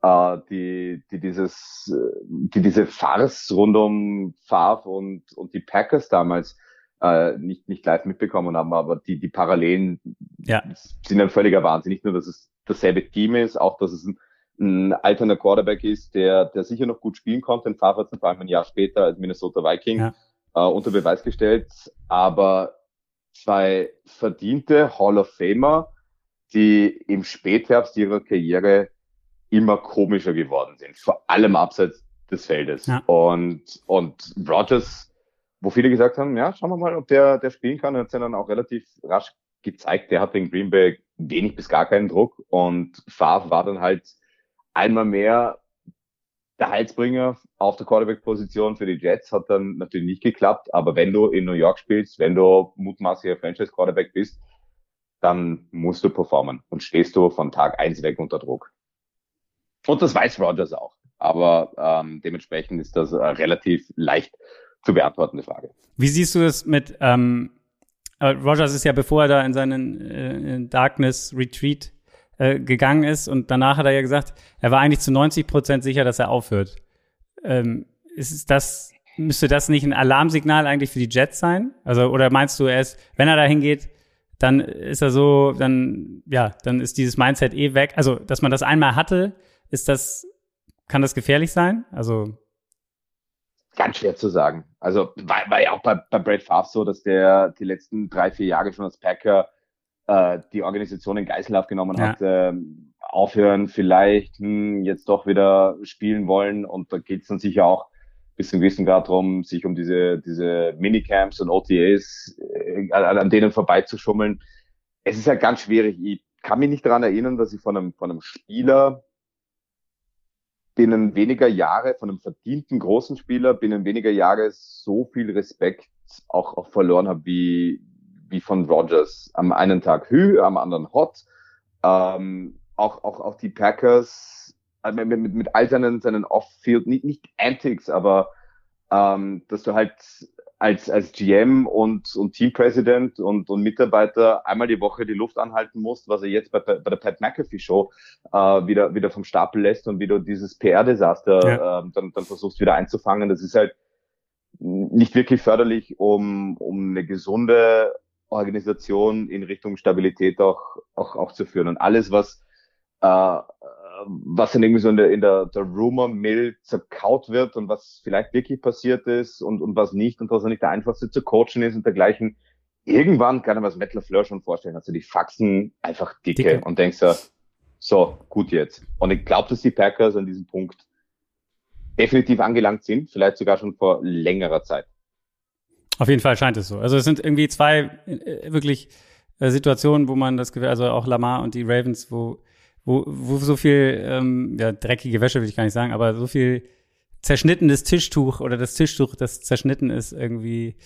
äh, die, die dieses, die diese Farce rund um Favre und, und die Packers damals äh, nicht, nicht live mitbekommen haben, aber die, die Parallelen ja. sind ein völliger Wahnsinn. Nicht nur, dass es dasselbe Team ist, auch, dass es ein, ein alterner Quarterback ist, der, der sicher noch gut spielen konnte. In Favre vor allem ein Jahr später als Minnesota Viking ja. Äh, unter Beweis gestellt. Aber zwei verdiente Hall of Famer, die im Spätherbst ihrer Karriere immer komischer geworden sind. Vor allem abseits des Feldes. Ja. Und, und Rogers, wo viele gesagt haben, ja, schauen wir mal, ob der, der spielen kann, hat er dann auch relativ rasch gezeigt, der hat in Green Bay wenig bis gar keinen Druck und Favre war dann halt einmal mehr der Heilsbringer auf der Quarterback-Position für die Jets hat dann natürlich nicht geklappt, aber wenn du in New York spielst, wenn du mutmaßlicher Franchise-Quarterback bist, dann musst du performen und stehst du von Tag eins weg unter Druck. Und das weiß Rogers auch. Aber ähm, dementsprechend ist das eine relativ leicht zu beantwortende Frage. Wie siehst du das mit, ähm, äh, Rogers ist ja, bevor er da in seinen äh, Darkness Retreat äh, gegangen ist und danach hat er ja gesagt, er war eigentlich zu 90 Prozent sicher, dass er aufhört. Ähm, ist das, müsste das nicht ein Alarmsignal eigentlich für die Jets sein? Also, oder meinst du, er ist, wenn er da hingeht, dann ist er so, dann, ja, dann ist dieses Mindset eh weg. Also, dass man das einmal hatte, ist das, kann das gefährlich sein? Also. Ganz schwer zu sagen. Also, war, war ja auch bei, bei Brad Favre so, dass der die letzten drei, vier Jahre schon als Packer äh, die Organisation in Geiselhaft genommen ja. hat, äh, aufhören, vielleicht hm, jetzt doch wieder spielen wollen. Und da geht es dann sicher auch bis zum gewissen Grad darum, sich um diese, diese Minicamps und OTAs, äh, an, an denen vorbeizuschummeln. Es ist ja halt ganz schwierig. Ich kann mich nicht daran erinnern, dass ich von einem, von einem Spieler binnen weniger Jahre, von einem verdienten großen Spieler binnen weniger Jahre so viel Respekt auch, auch verloren habe wie, wie von Rogers. Am einen Tag Hü, am anderen Hot. Ähm, auch, auch, auch die Packers äh, mit, mit, mit all seinen, seinen Off-Field, nicht, nicht Antics, aber ähm, dass du halt als, als GM und, und Teampräsident und, und Mitarbeiter einmal die Woche die Luft anhalten musst, was er jetzt bei, bei der Pat McAfee Show äh, wieder, wieder vom Stapel lässt und wie du dieses PR-Desaster ja. äh, dann, dann versuchst wieder einzufangen. Das ist halt nicht wirklich förderlich, um, um eine gesunde Organisation in Richtung Stabilität auch, auch, auch zu führen. Und alles, was, äh, was dann irgendwie so in der, in der, der Rumor-Mill zerkaut wird und was vielleicht wirklich passiert ist und, und was nicht und was auch nicht der einfachste zu coachen ist und dergleichen. Irgendwann kann mir das Metal Fleur schon vorstellen, also die Faxen einfach dicke, dicke. und denkst ja, so, gut jetzt. Und ich glaube, dass die Packers an diesem Punkt definitiv angelangt sind, vielleicht sogar schon vor längerer Zeit. Auf jeden Fall scheint es so. Also es sind irgendwie zwei äh, wirklich äh, Situationen, wo man das Gefühl, also auch Lamar und die Ravens, wo, wo, wo so viel, ähm, ja, dreckige Wäsche will ich gar nicht sagen, aber so viel zerschnittenes Tischtuch oder das Tischtuch, das zerschnitten ist, irgendwie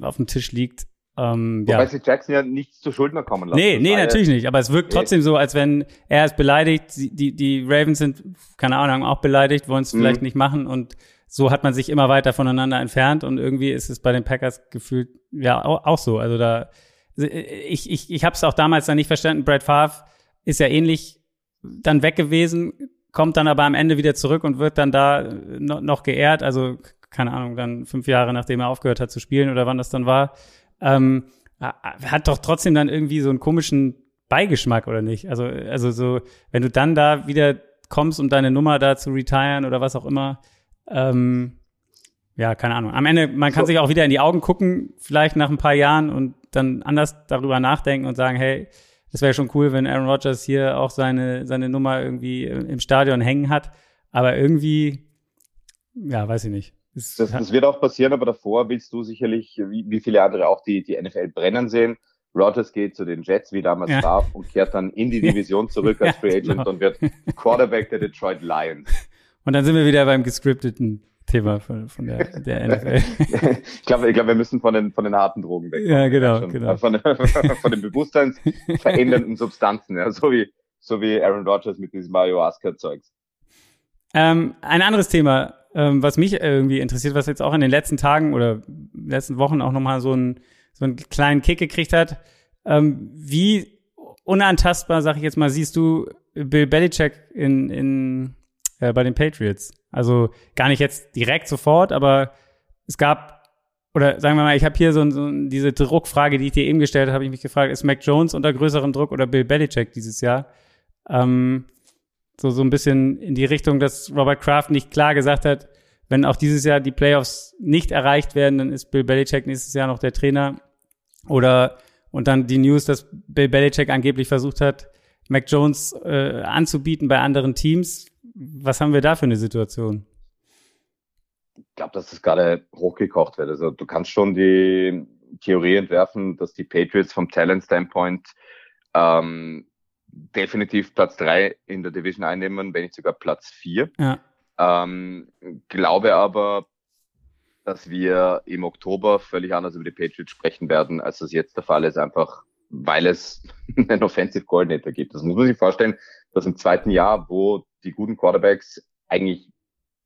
auf dem Tisch liegt. Ähm, Wobei ja. sie Jackson ja nichts zu Schulden kommen lassen. Nee, nee, natürlich nicht. Aber es wirkt trotzdem so, als wenn er ist beleidigt, die, die Ravens sind, keine Ahnung, auch beleidigt, wollen es mhm. vielleicht nicht machen und so hat man sich immer weiter voneinander entfernt und irgendwie ist es bei den Packers gefühlt ja auch, auch so. Also da ich ich ich habe es auch damals dann nicht verstanden. Brad Favre ist ja ähnlich dann weg gewesen, kommt dann aber am Ende wieder zurück und wird dann da noch, noch geehrt. Also keine Ahnung, dann fünf Jahre nachdem er aufgehört hat zu spielen oder wann das dann war, ähm, hat doch trotzdem dann irgendwie so einen komischen Beigeschmack oder nicht? Also also so, wenn du dann da wieder kommst, um deine Nummer da zu retiren oder was auch immer, ähm, ja, keine Ahnung. Am Ende, man kann so. sich auch wieder in die Augen gucken, vielleicht nach ein paar Jahren und dann anders darüber nachdenken und sagen, hey, das wäre schon cool, wenn Aaron Rodgers hier auch seine, seine Nummer irgendwie im Stadion hängen hat. Aber irgendwie, ja, weiß ich nicht. Das, das, wird auch passieren, aber davor willst du sicherlich, wie, wie viele andere auch, die, die NFL brennen sehen. Rodgers geht zu den Jets, wie damals ja. war, und kehrt dann in die *laughs* Division zurück als Free Agent genau. und wird Quarterback der Detroit Lions. Und dann sind wir wieder beim gescripteten Thema von, von der, der *laughs* NFL. ich glaube, ich glaube, wir müssen von den, von den harten Drogen weg. Ja, genau, genau. Von, *laughs* von den bewusstseinsverändernden Substanzen, ja, so wie, so wie Aaron Rodgers mit diesem Ayahuasca-Zeugs. Ähm, ein anderes Thema, ähm, was mich irgendwie interessiert, was jetzt auch in den letzten Tagen oder letzten Wochen auch nochmal so, ein, so einen kleinen Kick gekriegt hat. Ähm, wie unantastbar, sag ich jetzt mal, siehst du Bill Belichick in, in äh, bei den Patriots. Also gar nicht jetzt direkt sofort, aber es gab, oder sagen wir mal, ich habe hier so, so diese Druckfrage, die ich dir eben gestellt habe, habe ich mich gefragt, ist Mac Jones unter größerem Druck oder Bill Belichick dieses Jahr? Ähm, so, so ein bisschen in die Richtung, dass Robert Kraft nicht klar gesagt hat, wenn auch dieses Jahr die Playoffs nicht erreicht werden, dann ist Bill Belichick nächstes Jahr noch der Trainer. Oder und dann die News, dass Bill Belichick angeblich versucht hat, Mac Jones äh, anzubieten bei anderen Teams was haben wir da für eine Situation? glaube, dass das gerade hochgekocht wird. Also du kannst schon die Theorie entwerfen, dass die Patriots vom Talent-Standpoint ähm, definitiv Platz drei in der Division einnehmen, wenn nicht sogar Platz vier. Ja. Ähm, glaube aber, dass wir im Oktober völlig anders über die Patriots sprechen werden, als das jetzt der Fall ist, einfach weil es *laughs* einen Offensive Coordinator gibt. Das muss man sich vorstellen, dass im zweiten Jahr, wo die guten Quarterbacks eigentlich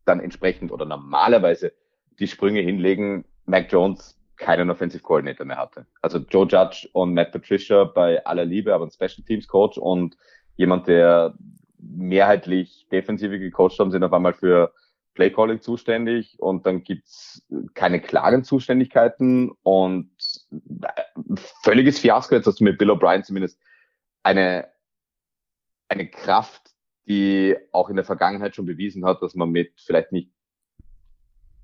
dann entsprechend oder normalerweise die Sprünge hinlegen, Mac Jones keinen Offensive Coordinator mehr hatte. Also Joe Judge und Matt Patricia bei aller Liebe, aber ein Special Teams Coach und jemand, der mehrheitlich Defensive gecoacht haben, sind auf einmal für Play Calling zuständig und dann gibt's keine klaren Zuständigkeiten und völliges Fiasko. Jetzt hast du mit Bill O'Brien zumindest eine, eine Kraft, die auch in der Vergangenheit schon bewiesen hat, dass man mit vielleicht nicht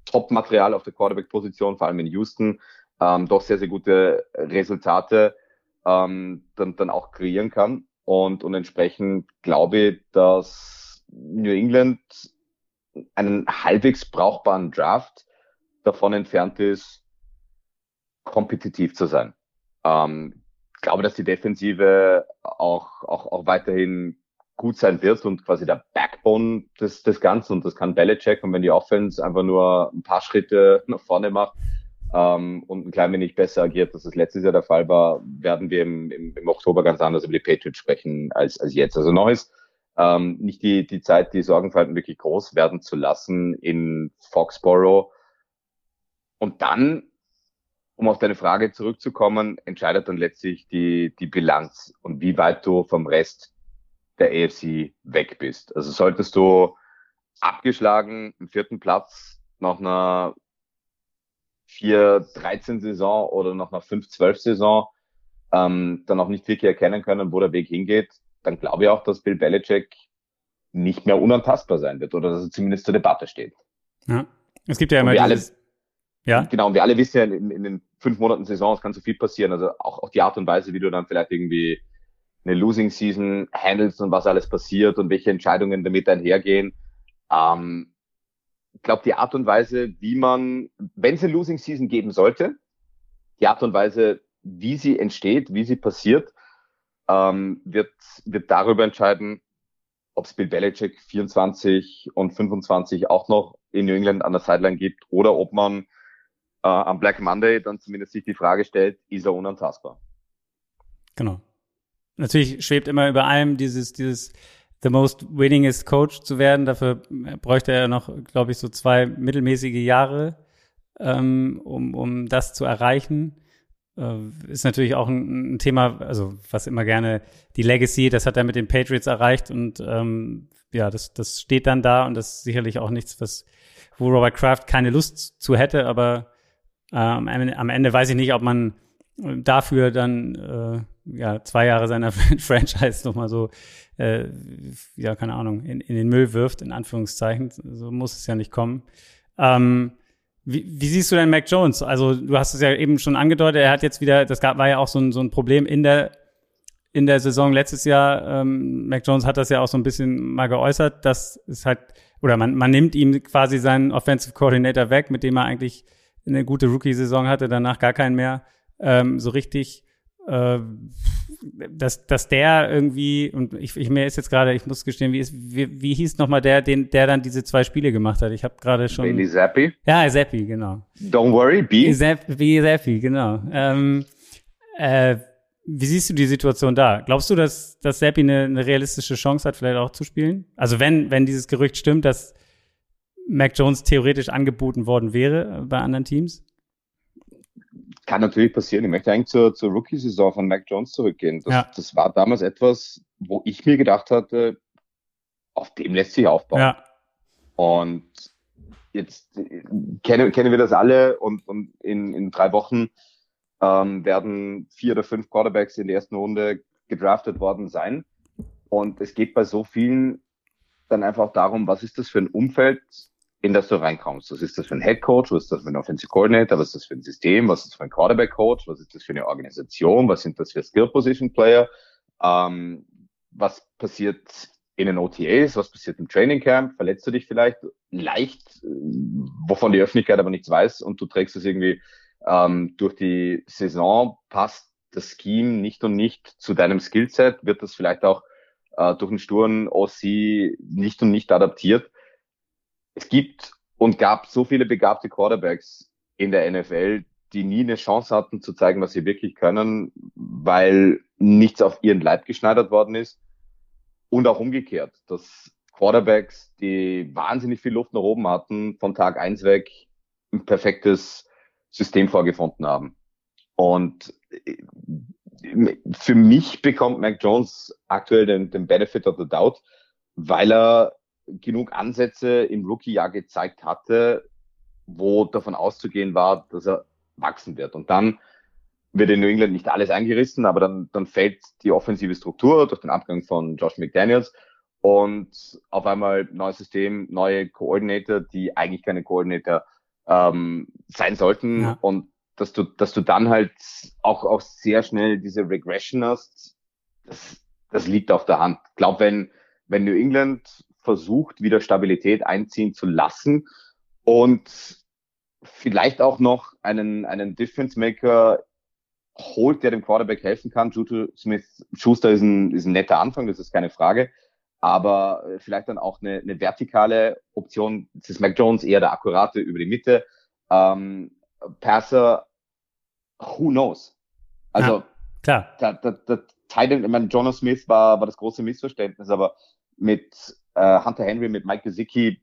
Top-Material auf der Quarterback-Position, vor allem in Houston, ähm, doch sehr, sehr gute Resultate ähm, dann, dann auch kreieren kann. Und, und entsprechend glaube ich, dass New England einen halbwegs brauchbaren Draft davon entfernt ist, kompetitiv zu sein. Ähm, glaube, dass die Defensive auch, auch, auch weiterhin gut sein wird und quasi der Backbone des, des Ganzen und das kann Belichick und wenn die Offense einfach nur ein paar Schritte *laughs* nach vorne macht ähm, und ein klein wenig besser agiert, dass das letztes Jahr der Fall war, werden wir im, im, im Oktober ganz anders über die Patriots sprechen als, als jetzt. Also noch ist ähm, nicht die, die Zeit, die Sorgenfalten wirklich groß werden zu lassen in Foxborough. Und dann, um auf deine Frage zurückzukommen, entscheidet dann letztlich die, die Bilanz und wie weit du vom Rest der AFC weg bist. Also solltest du abgeschlagen im vierten Platz nach einer 4-13 Saison oder nach einer 5-12 Saison ähm, dann auch nicht wirklich erkennen können, wo der Weg hingeht, dann glaube ich auch, dass Bill Belichick nicht mehr unantastbar sein wird oder dass er zumindest zur Debatte steht. Ja, es gibt ja immer dieses, alle, ja. Genau, und wir alle wissen ja, in, in den fünf Monaten Saison, kann so viel passieren. Also auch, auch die Art und Weise, wie du dann vielleicht irgendwie eine Losing Season handelst und was alles passiert und welche Entscheidungen damit einhergehen. Ähm, ich glaube, die Art und Weise, wie man, wenn es eine Losing Season geben sollte, die Art und Weise, wie sie entsteht, wie sie passiert, ähm, wird, wird darüber entscheiden, ob es Bill Belichick 24 und 25 auch noch in New England an der Sideline gibt oder ob man äh, am Black Monday dann zumindest sich die Frage stellt, ist er unantastbar? Genau natürlich schwebt immer über allem dieses, dieses the most winningest Coach zu werden. Dafür bräuchte er noch, glaube ich, so zwei mittelmäßige Jahre, ähm, um, um das zu erreichen. Äh, ist natürlich auch ein, ein, Thema, also was immer gerne die Legacy, das hat er mit den Patriots erreicht und ähm, ja, das, das steht dann da und das ist sicherlich auch nichts, was, wo Robert Kraft keine Lust zu hätte, aber äh, Ende, am Ende weiß ich nicht, ob man dafür dann äh, ja, zwei Jahre seiner *laughs* Franchise nochmal so, äh, ja, keine Ahnung, in, in den Müll wirft, in Anführungszeichen. So muss es ja nicht kommen. Ähm, wie, wie siehst du denn Mac Jones? Also, du hast es ja eben schon angedeutet, er hat jetzt wieder, das gab, war ja auch so ein, so ein Problem in der, in der Saison letztes Jahr. Ähm, Mac Jones hat das ja auch so ein bisschen mal geäußert, dass es halt, oder man, man nimmt ihm quasi seinen Offensive Coordinator weg, mit dem er eigentlich eine gute Rookie-Saison hatte, danach gar keinen mehr ähm, so richtig äh, dass, dass der irgendwie, und ich, ich mir ist jetzt gerade, ich muss gestehen, wie, ist, wie, wie hieß nochmal der, den, der dann diese zwei Spiele gemacht hat? Ich habe gerade schon. Bailey Zappi? Ja, Zappi, genau. Don't worry, B. Zappi, Zappi, genau. Ähm, äh, wie siehst du die Situation da? Glaubst du, dass, dass Zappi eine, eine realistische Chance hat, vielleicht auch zu spielen? Also wenn, wenn dieses Gerücht stimmt, dass Mac Jones theoretisch angeboten worden wäre bei anderen Teams? Kann natürlich passieren. Ich möchte eigentlich zur, zur Rookie-Saison von Mac Jones zurückgehen. Das, ja. das war damals etwas, wo ich mir gedacht hatte, auf dem lässt sich aufbauen. Ja. Und jetzt kennen, kennen wir das alle und, und in, in drei Wochen ähm, werden vier oder fünf Quarterbacks in der ersten Runde gedraftet worden sein. Und es geht bei so vielen dann einfach darum, was ist das für ein Umfeld, in das du reinkommst. Was ist das für ein Head Coach? Was ist das für ein Offensive Coordinator? Was ist das für ein System? Was ist das für ein Quarterback Coach? Was ist das für eine Organisation? Was sind das für Skill Position Player? Ähm, was passiert in den OTAs, was passiert im Training Camp, verletzt du dich vielleicht leicht, äh, wovon die Öffentlichkeit aber nichts weiß und du trägst es irgendwie ähm, durch die Saison, passt das Scheme nicht und nicht zu deinem Skillset, wird das vielleicht auch äh, durch einen sturen OC nicht und nicht adaptiert. Es gibt und gab so viele begabte Quarterbacks in der NFL, die nie eine Chance hatten zu zeigen, was sie wirklich können, weil nichts auf ihren Leib geschneidert worden ist. Und auch umgekehrt, dass Quarterbacks, die wahnsinnig viel Luft nach oben hatten, von Tag eins weg ein perfektes System vorgefunden haben. Und äh, für mich bekommt Mac Jones aktuell den, den Benefit of the Doubt, weil er genug Ansätze im Rookie-Jahr gezeigt hatte, wo davon auszugehen war, dass er wachsen wird. Und dann wird in New England nicht alles eingerissen, aber dann, dann fällt die offensive Struktur durch den Abgang von Josh McDaniels und auf einmal neues System, neue Koordinator, die eigentlich keine Koordinator ähm, sein sollten ja. und dass du, dass du dann halt auch, auch sehr schnell diese Regression hast, das, das liegt auf der Hand. Ich glaube, wenn, wenn New England versucht, wieder Stabilität einziehen zu lassen und vielleicht auch noch einen, einen Difference Maker holt, der dem Quarterback helfen kann. Juju Smith Schuster ist ein, ist ein netter Anfang, das ist keine Frage. Aber äh, vielleicht dann auch eine, eine vertikale Option. Das ist Mac Jones eher der Akkurate über die Mitte. Ähm, Passer, who knows? Also, ja, klar. Der, der, der Titan, ich meine, Jonas Smith war, war das große Missverständnis, aber mit äh, Hunter Henry, mit Mike Gesicki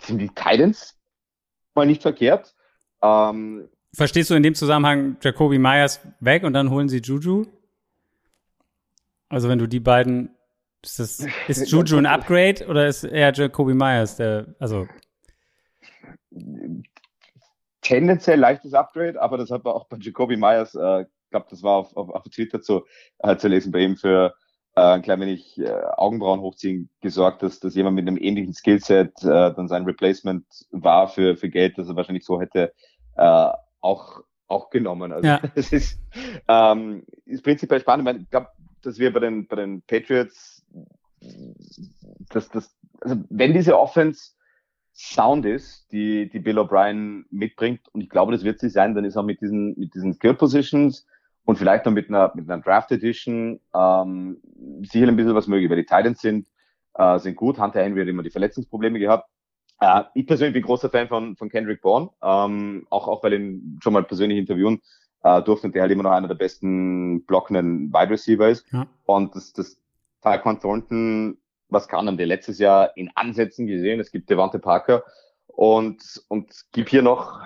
sind die Titans mal nicht verkehrt. Ähm, Verstehst du in dem Zusammenhang Jacoby Myers weg und dann holen sie Juju? Also wenn du die beiden, ist, das, ist *laughs* Juju ein Upgrade oder ist eher Jacoby Myers der, also tendenziell leichtes Upgrade, aber das hat man auch bei Jacoby Myers, äh, glaube, das war auf, auf, auf Twitter zu, äh, zu lesen bei ihm für äh, ein klein wenig äh, Augenbrauen hochziehen gesorgt, dass, dass jemand mit einem ähnlichen Skillset äh, dann sein Replacement war für, für Geld, das er wahrscheinlich so hätte äh, auch, auch genommen. Also ja. *laughs* es ist, ähm, ist prinzipiell spannend. Ich glaube, dass wir bei den, bei den Patriots, dass das, also wenn diese Offense Sound ist, die, die Bill O'Brien mitbringt, und ich glaube, das wird sie sein, dann ist auch mit diesen, mit diesen Skill Positions und vielleicht noch mit einer, mit einer Draft Edition ähm, sicher ein bisschen was möglich, weil die Titans sind, äh, sind gut. Hunter Henry hat immer die Verletzungsprobleme gehabt. Äh, ich persönlich bin großer Fan von, von Kendrick Bourne, ähm, auch, auch weil ihn schon mal persönlich interviewen äh, durfte und der halt immer noch einer der besten blockenden Wide Receiver ist. Ja. Und das, das Tyquan Thornton, was kann haben wir letztes Jahr in Ansätzen gesehen? Es gibt Devante Parker und, und gibt hier noch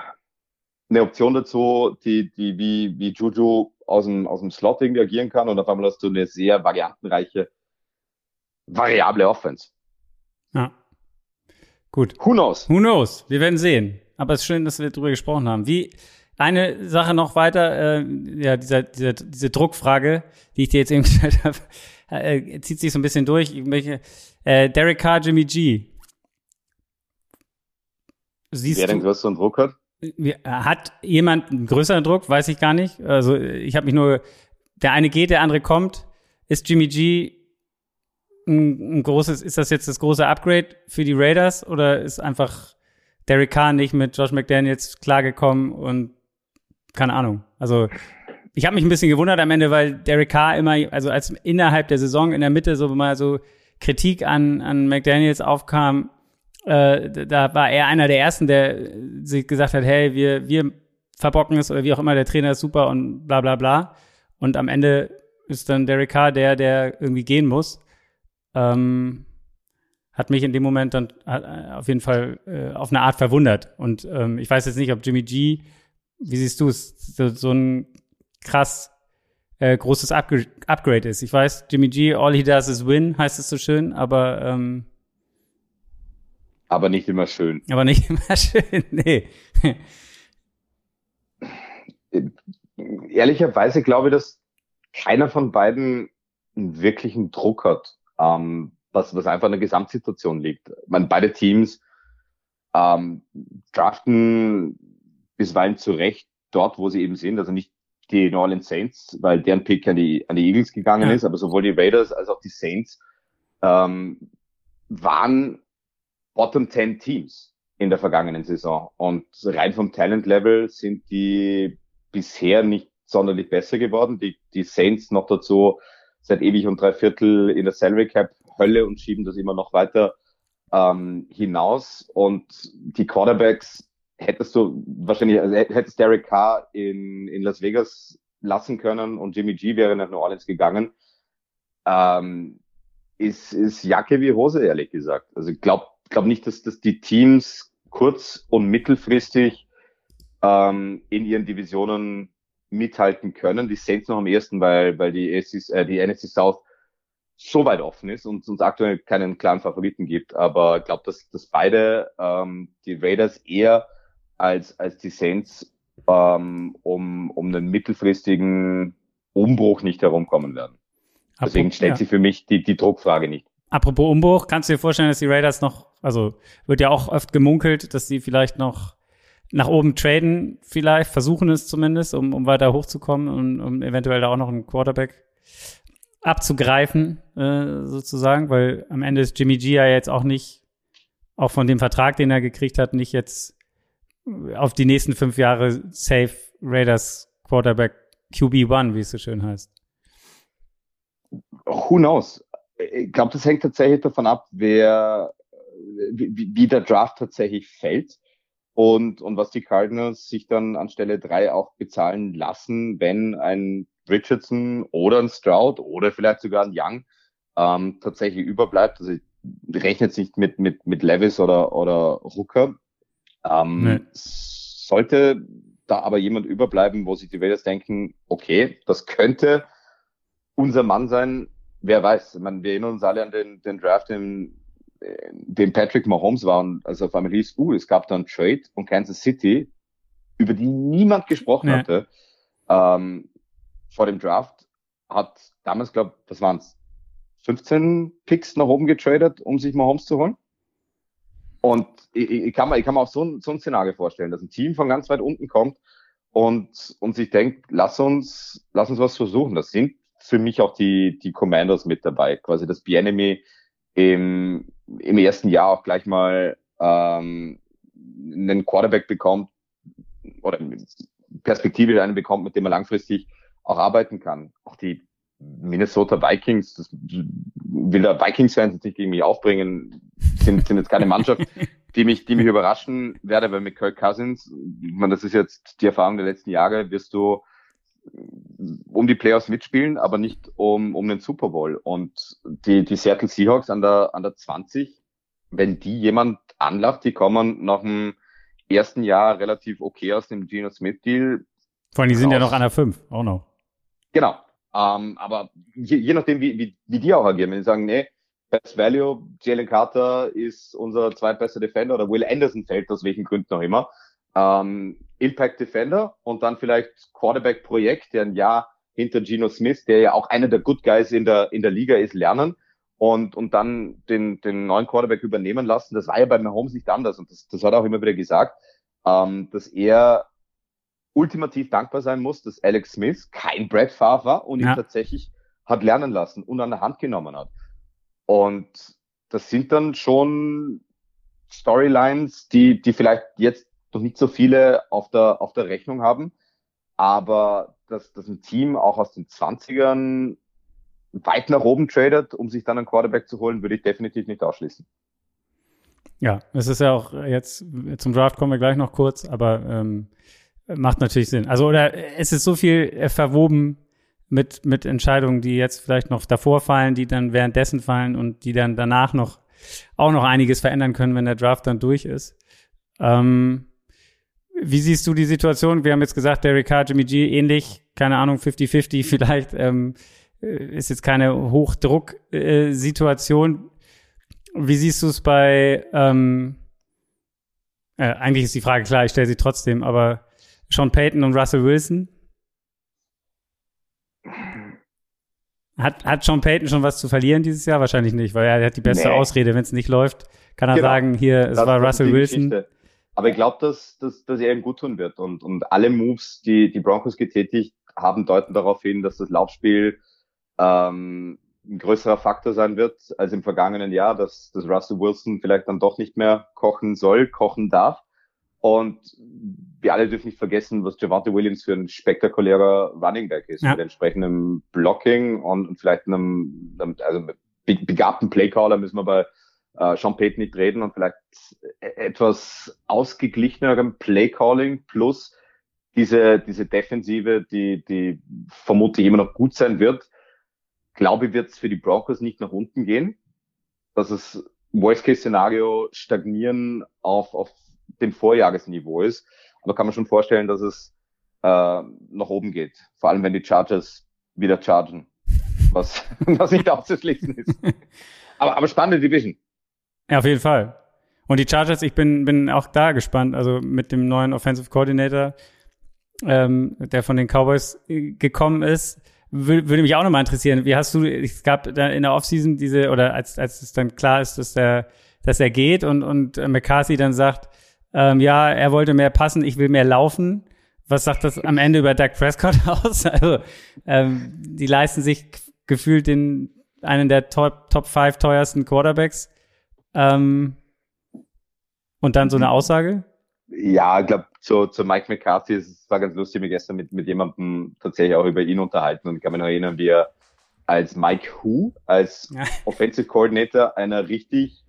eine Option dazu, die, die wie, wie Juju aus dem, aus dem Slot irgendwie agieren kann und auf einmal hast du eine sehr variantenreiche, variable Offense. Ja. Gut. Who knows? Who knows? Wir werden sehen. Aber es ist schön, dass wir darüber gesprochen haben. Wie, eine Sache noch weiter, äh, ja, dieser, dieser, diese Druckfrage, die ich dir jetzt eben *laughs* gestellt habe, äh, zieht sich so ein bisschen durch. Ich möchte, äh, Derek Carr, Jimmy G. Siehst Wer den größeren Druck hat? Hat jemand einen größeren Druck? Weiß ich gar nicht. Also ich habe mich nur, der eine geht, der andere kommt. Ist Jimmy G ein, ein großes, ist das jetzt das große Upgrade für die Raiders oder ist einfach Derek Carr nicht mit Josh McDaniels klargekommen und keine Ahnung. Also ich habe mich ein bisschen gewundert am Ende, weil Derek Carr immer, also als innerhalb der Saison in der Mitte so mal so Kritik an, an McDaniels aufkam, äh, da war er einer der ersten, der sich gesagt hat, hey, wir, wir verbocken es oder wie auch immer, der Trainer ist super und bla bla bla. Und am Ende ist dann Derek Carr der, der irgendwie gehen muss. Ähm, hat mich in dem Moment dann äh, auf jeden Fall äh, auf eine Art verwundert. Und ähm, ich weiß jetzt nicht, ob Jimmy G, wie siehst du es, so, so ein krass äh, großes Upgrade, ist. Ich weiß, Jimmy G, all he does is win, heißt es so schön, aber ähm, aber nicht immer schön. Aber nicht *laughs* immer schön, nee. Ehrlicherweise glaube ich, dass keiner von beiden einen wirklichen Druck hat, ähm, was, was einfach in der Gesamtsituation liegt. Ich meine, beide Teams ähm, draften bisweilen zu Recht dort, wo sie eben sind. Also nicht die New Orleans Saints, weil deren Pick an die, an die Eagles gegangen ja. ist, aber sowohl die Raiders als auch die Saints ähm, waren Bottom 10 Teams in der vergangenen Saison. Und rein vom Talent-Level sind die bisher nicht sonderlich besser geworden. Die, die Saints noch dazu seit ewig und drei Viertel in der Salary Cap Hölle und schieben das immer noch weiter ähm, hinaus. Und die Quarterbacks hättest du wahrscheinlich, also hättest Derek Carr in, in Las Vegas lassen können und Jimmy G wäre nach New Orleans gegangen. Ähm, ist, ist Jacke wie Hose, ehrlich gesagt. Also ich glaube glaub nicht, dass, dass die Teams kurz- und mittelfristig ähm, in ihren Divisionen mithalten können. Die Saints noch am ersten, weil, weil die, ACs, äh, die NFC South so weit offen ist und uns aktuell keinen klaren Favoriten gibt. Aber ich glaube, dass, dass beide ähm, die Raiders eher als, als die Saints ähm, um, um einen mittelfristigen Umbruch nicht herumkommen werden. Deswegen stellt ja. sich für mich die, die Druckfrage nicht. Apropos Umbruch, kannst du dir vorstellen, dass die Raiders noch, also wird ja auch oft gemunkelt, dass sie vielleicht noch nach oben traden, vielleicht, versuchen es zumindest, um, um weiter hochzukommen und um eventuell da auch noch einen Quarterback abzugreifen, äh, sozusagen, weil am Ende ist Jimmy G ja jetzt auch nicht, auch von dem Vertrag, den er gekriegt hat, nicht jetzt auf die nächsten fünf Jahre safe Raiders Quarterback QB1, wie es so schön heißt. Who knows? Ich glaube, das hängt tatsächlich davon ab, wer, wie, wie der Draft tatsächlich fällt und, und was die Cardinals sich dann an Stelle drei auch bezahlen lassen, wenn ein Richardson oder ein Stroud oder vielleicht sogar ein Young ähm, tatsächlich überbleibt. Also ich rechne jetzt nicht mit, mit, mit Levis oder, oder Hooker. Ähm, nee. Sollte da aber jemand überbleiben, wo sich die Raiders denken, okay, das könnte unser Mann sein, wer weiß. Meine, wir erinnern uns alle an den, den Draft, den, den Patrick Mahomes war und also auf einmal hieß, uh, es gab da einen Trade und Kansas City, über die niemand gesprochen ja. hatte, ähm, vor dem Draft, hat damals, glaube was waren es, 15 Picks nach oben getradet, um sich Mahomes zu holen. Und ich, ich, kann, mir, ich kann mir auch so ein, so ein Szenario vorstellen, dass ein Team von ganz weit unten kommt und, und sich denkt, lass uns, lass uns was versuchen. Das sind für mich auch die, die Commanders mit dabei. Quasi das Bienemy im, im ersten Jahr auch gleich mal ähm, einen Quarterback bekommt oder perspektivisch einen bekommt, mit dem er langfristig auch arbeiten kann. Auch die Minnesota Vikings, das will der Vikings-Fans jetzt nicht gegen mich aufbringen, sind, sind jetzt keine Mannschaft, *laughs* die mich, die mich überraschen werde, weil mit Kirk Cousins, ich meine, das ist jetzt die Erfahrung der letzten Jahre, wirst du um die Playoffs mitspielen, aber nicht um, um den Super Bowl. Und die, die Seattle Seahawks an der, an der 20, wenn die jemand anlacht, die kommen nach dem ersten Jahr relativ okay aus dem Geno Smith Deal. Vor allem, die sind ja noch an der 5, auch noch. Genau. Ähm, aber je, je nachdem, wie, wie, wie die auch agieren, wenn die sagen, nee, Best Value, Jalen Carter ist unser zweitbester Defender oder Will Anderson fällt aus welchen Gründen auch immer, ähm, Impact Defender und dann vielleicht Quarterback Projekt, der ein Jahr hinter Geno Smith, der ja auch einer der Good Guys in der, in der Liga ist, lernen und, und dann den, den neuen Quarterback übernehmen lassen. Das war ja bei Mahomes nicht anders und das, das hat er auch immer wieder gesagt, ähm, dass er ultimativ dankbar sein muss, dass Alex Smith kein Brad Favre war und ja. ihn tatsächlich hat lernen lassen und an der Hand genommen hat. Und das sind dann schon Storylines, die, die vielleicht jetzt noch nicht so viele auf der, auf der Rechnung haben. Aber dass, dass ein Team auch aus den 20ern weit nach oben tradet, um sich dann einen Quarterback zu holen, würde ich definitiv nicht ausschließen. Ja, es ist ja auch jetzt, zum Draft kommen wir gleich noch kurz, aber ähm, macht natürlich Sinn. Also, oder es ist so viel verwoben mit, mit Entscheidungen, die jetzt vielleicht noch davor fallen, die dann währenddessen fallen und die dann danach noch auch noch einiges verändern können, wenn der Draft dann durch ist. Ähm, wie siehst du die Situation? Wir haben jetzt gesagt, Derek Carr, Jimmy G ähnlich, keine Ahnung, 50-50 *laughs* vielleicht, ähm, äh, ist jetzt keine Hochdruck-Situation. Wie siehst du es bei, ähm, äh, eigentlich ist die Frage klar, ich stelle sie trotzdem, aber Sean Payton und Russell Wilson? Hat, hat Sean Payton schon was zu verlieren dieses Jahr? Wahrscheinlich nicht, weil er hat die beste nee. Ausrede. Wenn es nicht läuft, kann er genau. sagen, hier, es das war Russell Wilson. Geschichte. Aber ich glaube, dass, dass, dass er ihm gut tun wird. Und, und alle Moves, die die Broncos getätigt haben, deuten darauf hin, dass das Laufspiel ähm, ein größerer Faktor sein wird als im vergangenen Jahr, dass, dass Russell Wilson vielleicht dann doch nicht mehr kochen soll, kochen darf. Und wir alle dürfen nicht vergessen, was Javante Williams für ein spektakulärer Running Back ist, ja. mit entsprechendem Blocking und, und vielleicht einem, einem also begabten Playcaller müssen wir bei äh, Sean Payton nicht reden und vielleicht e-, etwas ausgeglichenerem Playcalling plus diese, diese Defensive, die, die vermutlich immer noch gut sein wird, glaube ich, wird es für die Broncos nicht nach unten gehen. Dass es Worst-Case-Szenario stagnieren auf, auf dem Vorjahresniveau ist. Aber kann man schon vorstellen, dass es äh, nach oben geht. Vor allem, wenn die Chargers wieder chargen. Was, *laughs* was nicht *laughs* auszuschließen ist. Aber, aber spannende Division. Ja, auf jeden Fall. Und die Chargers, ich bin, bin auch da gespannt. Also mit dem neuen Offensive Coordinator, ähm, der von den Cowboys äh, gekommen ist, würde, mich auch nochmal interessieren. Wie hast du, es gab da in der Offseason diese, oder als, als es dann klar ist, dass er, dass er geht und, und McCarthy dann sagt, ähm, ja, er wollte mehr passen, ich will mehr laufen. Was sagt das am Ende über Doug Prescott *laughs* aus? Also, ähm, die leisten sich gefühlt den, einen der Top, Top five teuersten Quarterbacks. Ähm, und dann so eine Aussage? Ja, ich glaube, zu, zu Mike McCarthy, es war ganz lustig, mir gestern mit, mit jemandem tatsächlich auch über ihn unterhalten. Und ich kann mich noch erinnern, wie er als Mike Who, als *laughs* Offensive Coordinator einer richtig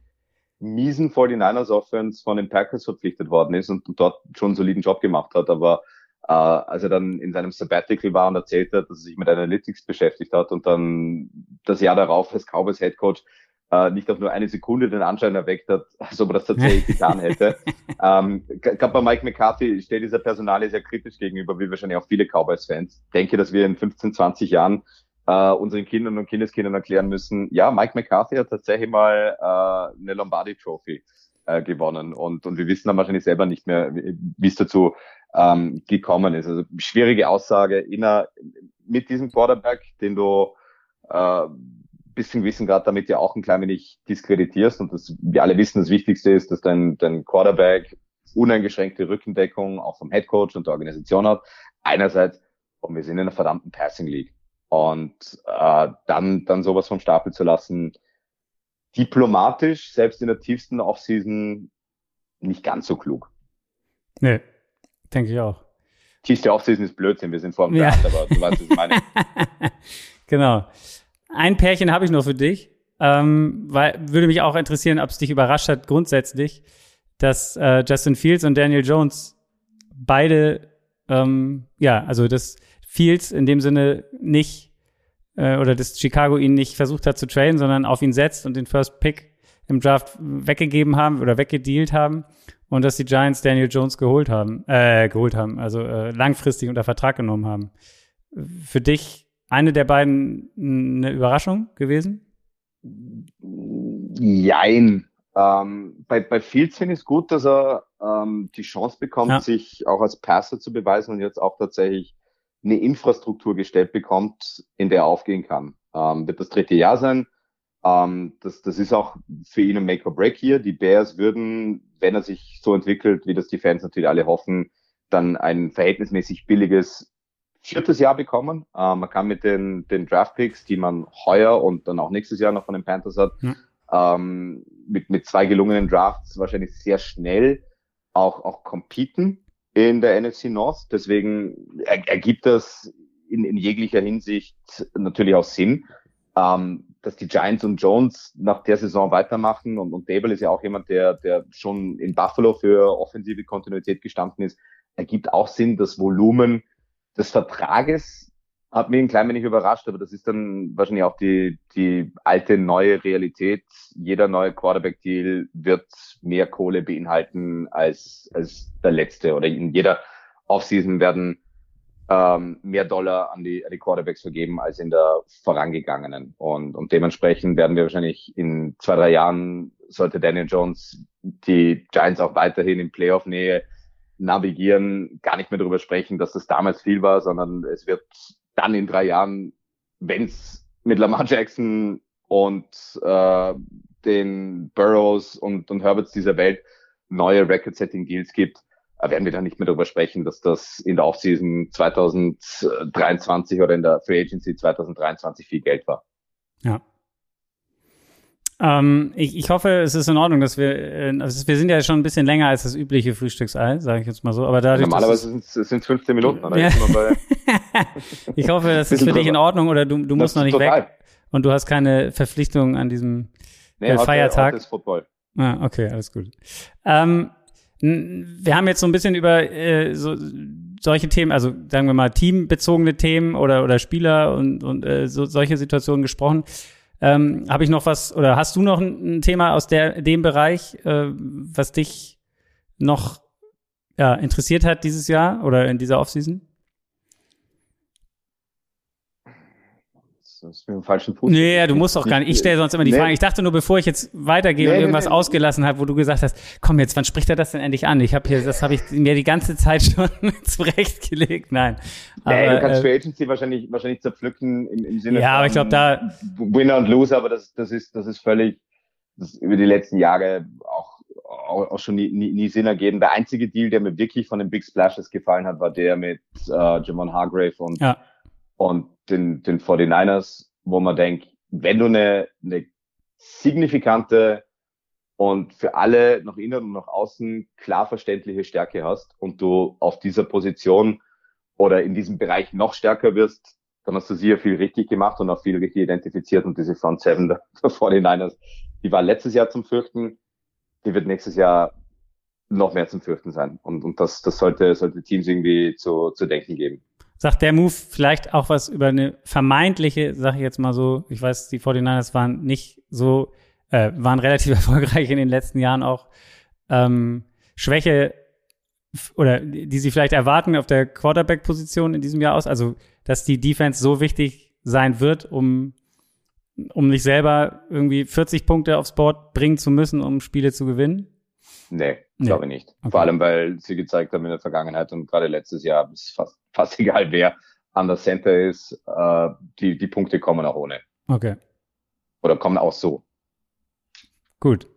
miesen 49ers Offense von den Packers verpflichtet worden ist und, und dort schon einen soliden Job gemacht hat, aber äh, als er dann in seinem Sabbatical war und erzählt hat, dass er sich mit Analytics beschäftigt hat und dann das Jahr darauf als Cowboys Head Coach äh, nicht auf nur eine Sekunde den Anschein erweckt hat, *laughs* als ob er das tatsächlich *laughs* getan hätte. ähm, gerade bei Mike McCarthy steht dieser Personal sehr kritisch gegenüber, wie wahrscheinlich auch viele Cowboys-Fans. Denke, dass wir in 15, 20 Jahren äh, unseren Kindern und Kindeskindern erklären müssen, ja, Mike McCarthy hat tatsächlich mal äh, eine Lombardi Trophy äh, gewonnen und, und wir wissen dann wahrscheinlich selber nicht mehr, wie es dazu ähm, gekommen ist. Also schwierige Aussage in einer, mit diesem Quarterback, den du äh, bisschen gewissen Grad damit ja auch ein klein wenig diskreditierst und das, wir alle wissen, das Wichtigste ist, dass dein, dein Quarterback uneingeschränkte Rückendeckung auch vom Headcoach und der Organisation hat. Einerseits, und wir sind in einer verdammten Passing League. Und äh, dann, dann sowas vom Stapel zu lassen, diplomatisch, selbst in der tiefsten Offseason, nicht ganz so klug. Nee, denke ich auch. Tiefste Offseason ist Blödsinn, wir sind vor dem ja. Draft, aber du weißt, was ich meine. *laughs* genau. Ein Pärchen habe ich noch für dich. Ähm, weil würde mich auch interessieren, ob es dich überrascht hat grundsätzlich, dass äh, Justin Fields und Daniel Jones beide, ähm, ja, also dass Fields in dem Sinne nicht äh, oder dass Chicago ihn nicht versucht hat zu traden, sondern auf ihn setzt und den First Pick im Draft weggegeben haben oder weggedealt haben und dass die Giants Daniel Jones geholt haben, äh, geholt haben, also äh, langfristig unter Vertrag genommen haben. Für dich eine der beiden eine Überraschung gewesen? Jein. Ähm, bei, bei Fields finde ich es gut, dass er ähm, die Chance bekommt, ja. sich auch als Passer zu beweisen und jetzt auch tatsächlich eine Infrastruktur gestellt bekommt, in der er aufgehen kann. Ähm, wird das dritte Jahr sein. Ähm, das, das ist auch für ihn ein Make or Break hier. Die Bears würden, wenn er sich so entwickelt, wie das die Fans natürlich alle hoffen, dann ein verhältnismäßig billiges viertes Jahr bekommen. Äh, man kann mit den, den Draftpicks, die man heuer und dann auch nächstes Jahr noch von den Panthers hat, mhm. ähm, mit, mit zwei gelungenen Drafts wahrscheinlich sehr schnell auch, auch competen in der NFC North. Deswegen er, ergibt das in, in jeglicher Hinsicht natürlich auch Sinn. Ähm, dass die Giants und Jones nach der Saison weitermachen und, und Dable ist ja auch jemand, der, der schon in Buffalo für offensive Kontinuität gestanden ist, ergibt auch Sinn. Das Volumen des Vertrages hat mich ein klein wenig überrascht, aber das ist dann wahrscheinlich auch die, die alte neue Realität. Jeder neue Quarterback-Deal wird mehr Kohle beinhalten als, als der letzte oder in jeder Offseason werden ähm, mehr Dollar an die, an die Quarterbacks vergeben als in der vorangegangenen. Und, und dementsprechend werden wir wahrscheinlich in zwei, drei Jahren, sollte Daniel Jones die Giants auch weiterhin in Playoff-Nähe navigieren, gar nicht mehr darüber sprechen, dass das damals viel war, sondern es wird dann in drei Jahren, wenn es mit Lamar Jackson und äh, den Burrows und, und Herberts dieser Welt neue Record-Setting-Deals gibt, äh, werden wir dann nicht mehr darüber sprechen, dass das in der Offseason 2023 oder in der Free Agency 2023 viel Geld war. Ja. Ähm, ich, ich hoffe, es ist in Ordnung, dass wir, äh, also wir sind ja schon ein bisschen länger als das übliche Frühstücksei, sage ich jetzt mal so. Aber dadurch, Normalerweise sind es 15 Minuten. Oder? Ja. *laughs* ich hoffe, das ist für dich in Ordnung oder du, du musst noch nicht total. weg und du hast keine Verpflichtung an diesem nee, äh, Feiertag. Heute ist Football. Ah, okay, alles gut. Ähm, wir haben jetzt so ein bisschen über äh, so, solche Themen, also sagen wir mal teambezogene Themen oder oder Spieler und und äh, so, solche Situationen gesprochen. Ähm, Habe ich noch was oder hast du noch ein, ein Thema aus der, dem Bereich, äh, was dich noch ja, interessiert hat dieses Jahr oder in dieser Offseason? Das ist mir im falschen Fuß. Nee, du musst doch gar nicht. Ich stelle sonst immer die nee. Fragen. Ich dachte nur, bevor ich jetzt weitergehe nee, und irgendwas nee, ausgelassen habe, wo du gesagt hast, komm jetzt, wann spricht er das denn endlich an? Ich habe hier, das habe ich mir die ganze Zeit *laughs* schon zurechtgelegt. Nein. Aber, nee, du kannst äh, Free Agency wahrscheinlich, wahrscheinlich zerpflücken im, im Sinne ja, von aber ich glaube da Winner und Loser, aber das, das ist, das ist völlig, das ist über die letzten Jahre auch, auch, auch schon nie, nie, nie Sinn ergeben. Der einzige Deal, der mir wirklich von den Big Splashes gefallen hat, war der mit äh, Jamon Hargrave und ja und den, den 49ers, wo man denkt, wenn du eine, eine signifikante und für alle nach innen und nach außen klar verständliche Stärke hast und du auf dieser Position oder in diesem Bereich noch stärker wirst, dann hast du sicher viel richtig gemacht und auch viel richtig identifiziert und diese Front Seven der 49ers, die war letztes Jahr zum Fürchten, die wird nächstes Jahr noch mehr zum Fürchten sein. Und, und das, das sollte, sollte Teams irgendwie zu, zu denken geben sagt der Move vielleicht auch was über eine vermeintliche, sag ich jetzt mal so, ich weiß, die 49ers waren nicht so, äh, waren relativ *laughs* erfolgreich in den letzten Jahren auch, ähm, Schwäche oder die sie vielleicht erwarten auf der Quarterback-Position in diesem Jahr aus, also dass die Defense so wichtig sein wird, um um nicht selber irgendwie 40 Punkte aufs Board bringen zu müssen, um Spiele zu gewinnen? Nee, nee. glaube ich nicht. Okay. Vor allem, weil sie gezeigt haben in der Vergangenheit und gerade letztes Jahr ist fast, *laughs* fast egal, wer an der Center ist, äh, die, die Punkte kommen auch ohne. Okay. Oder kommen auch so. Gut.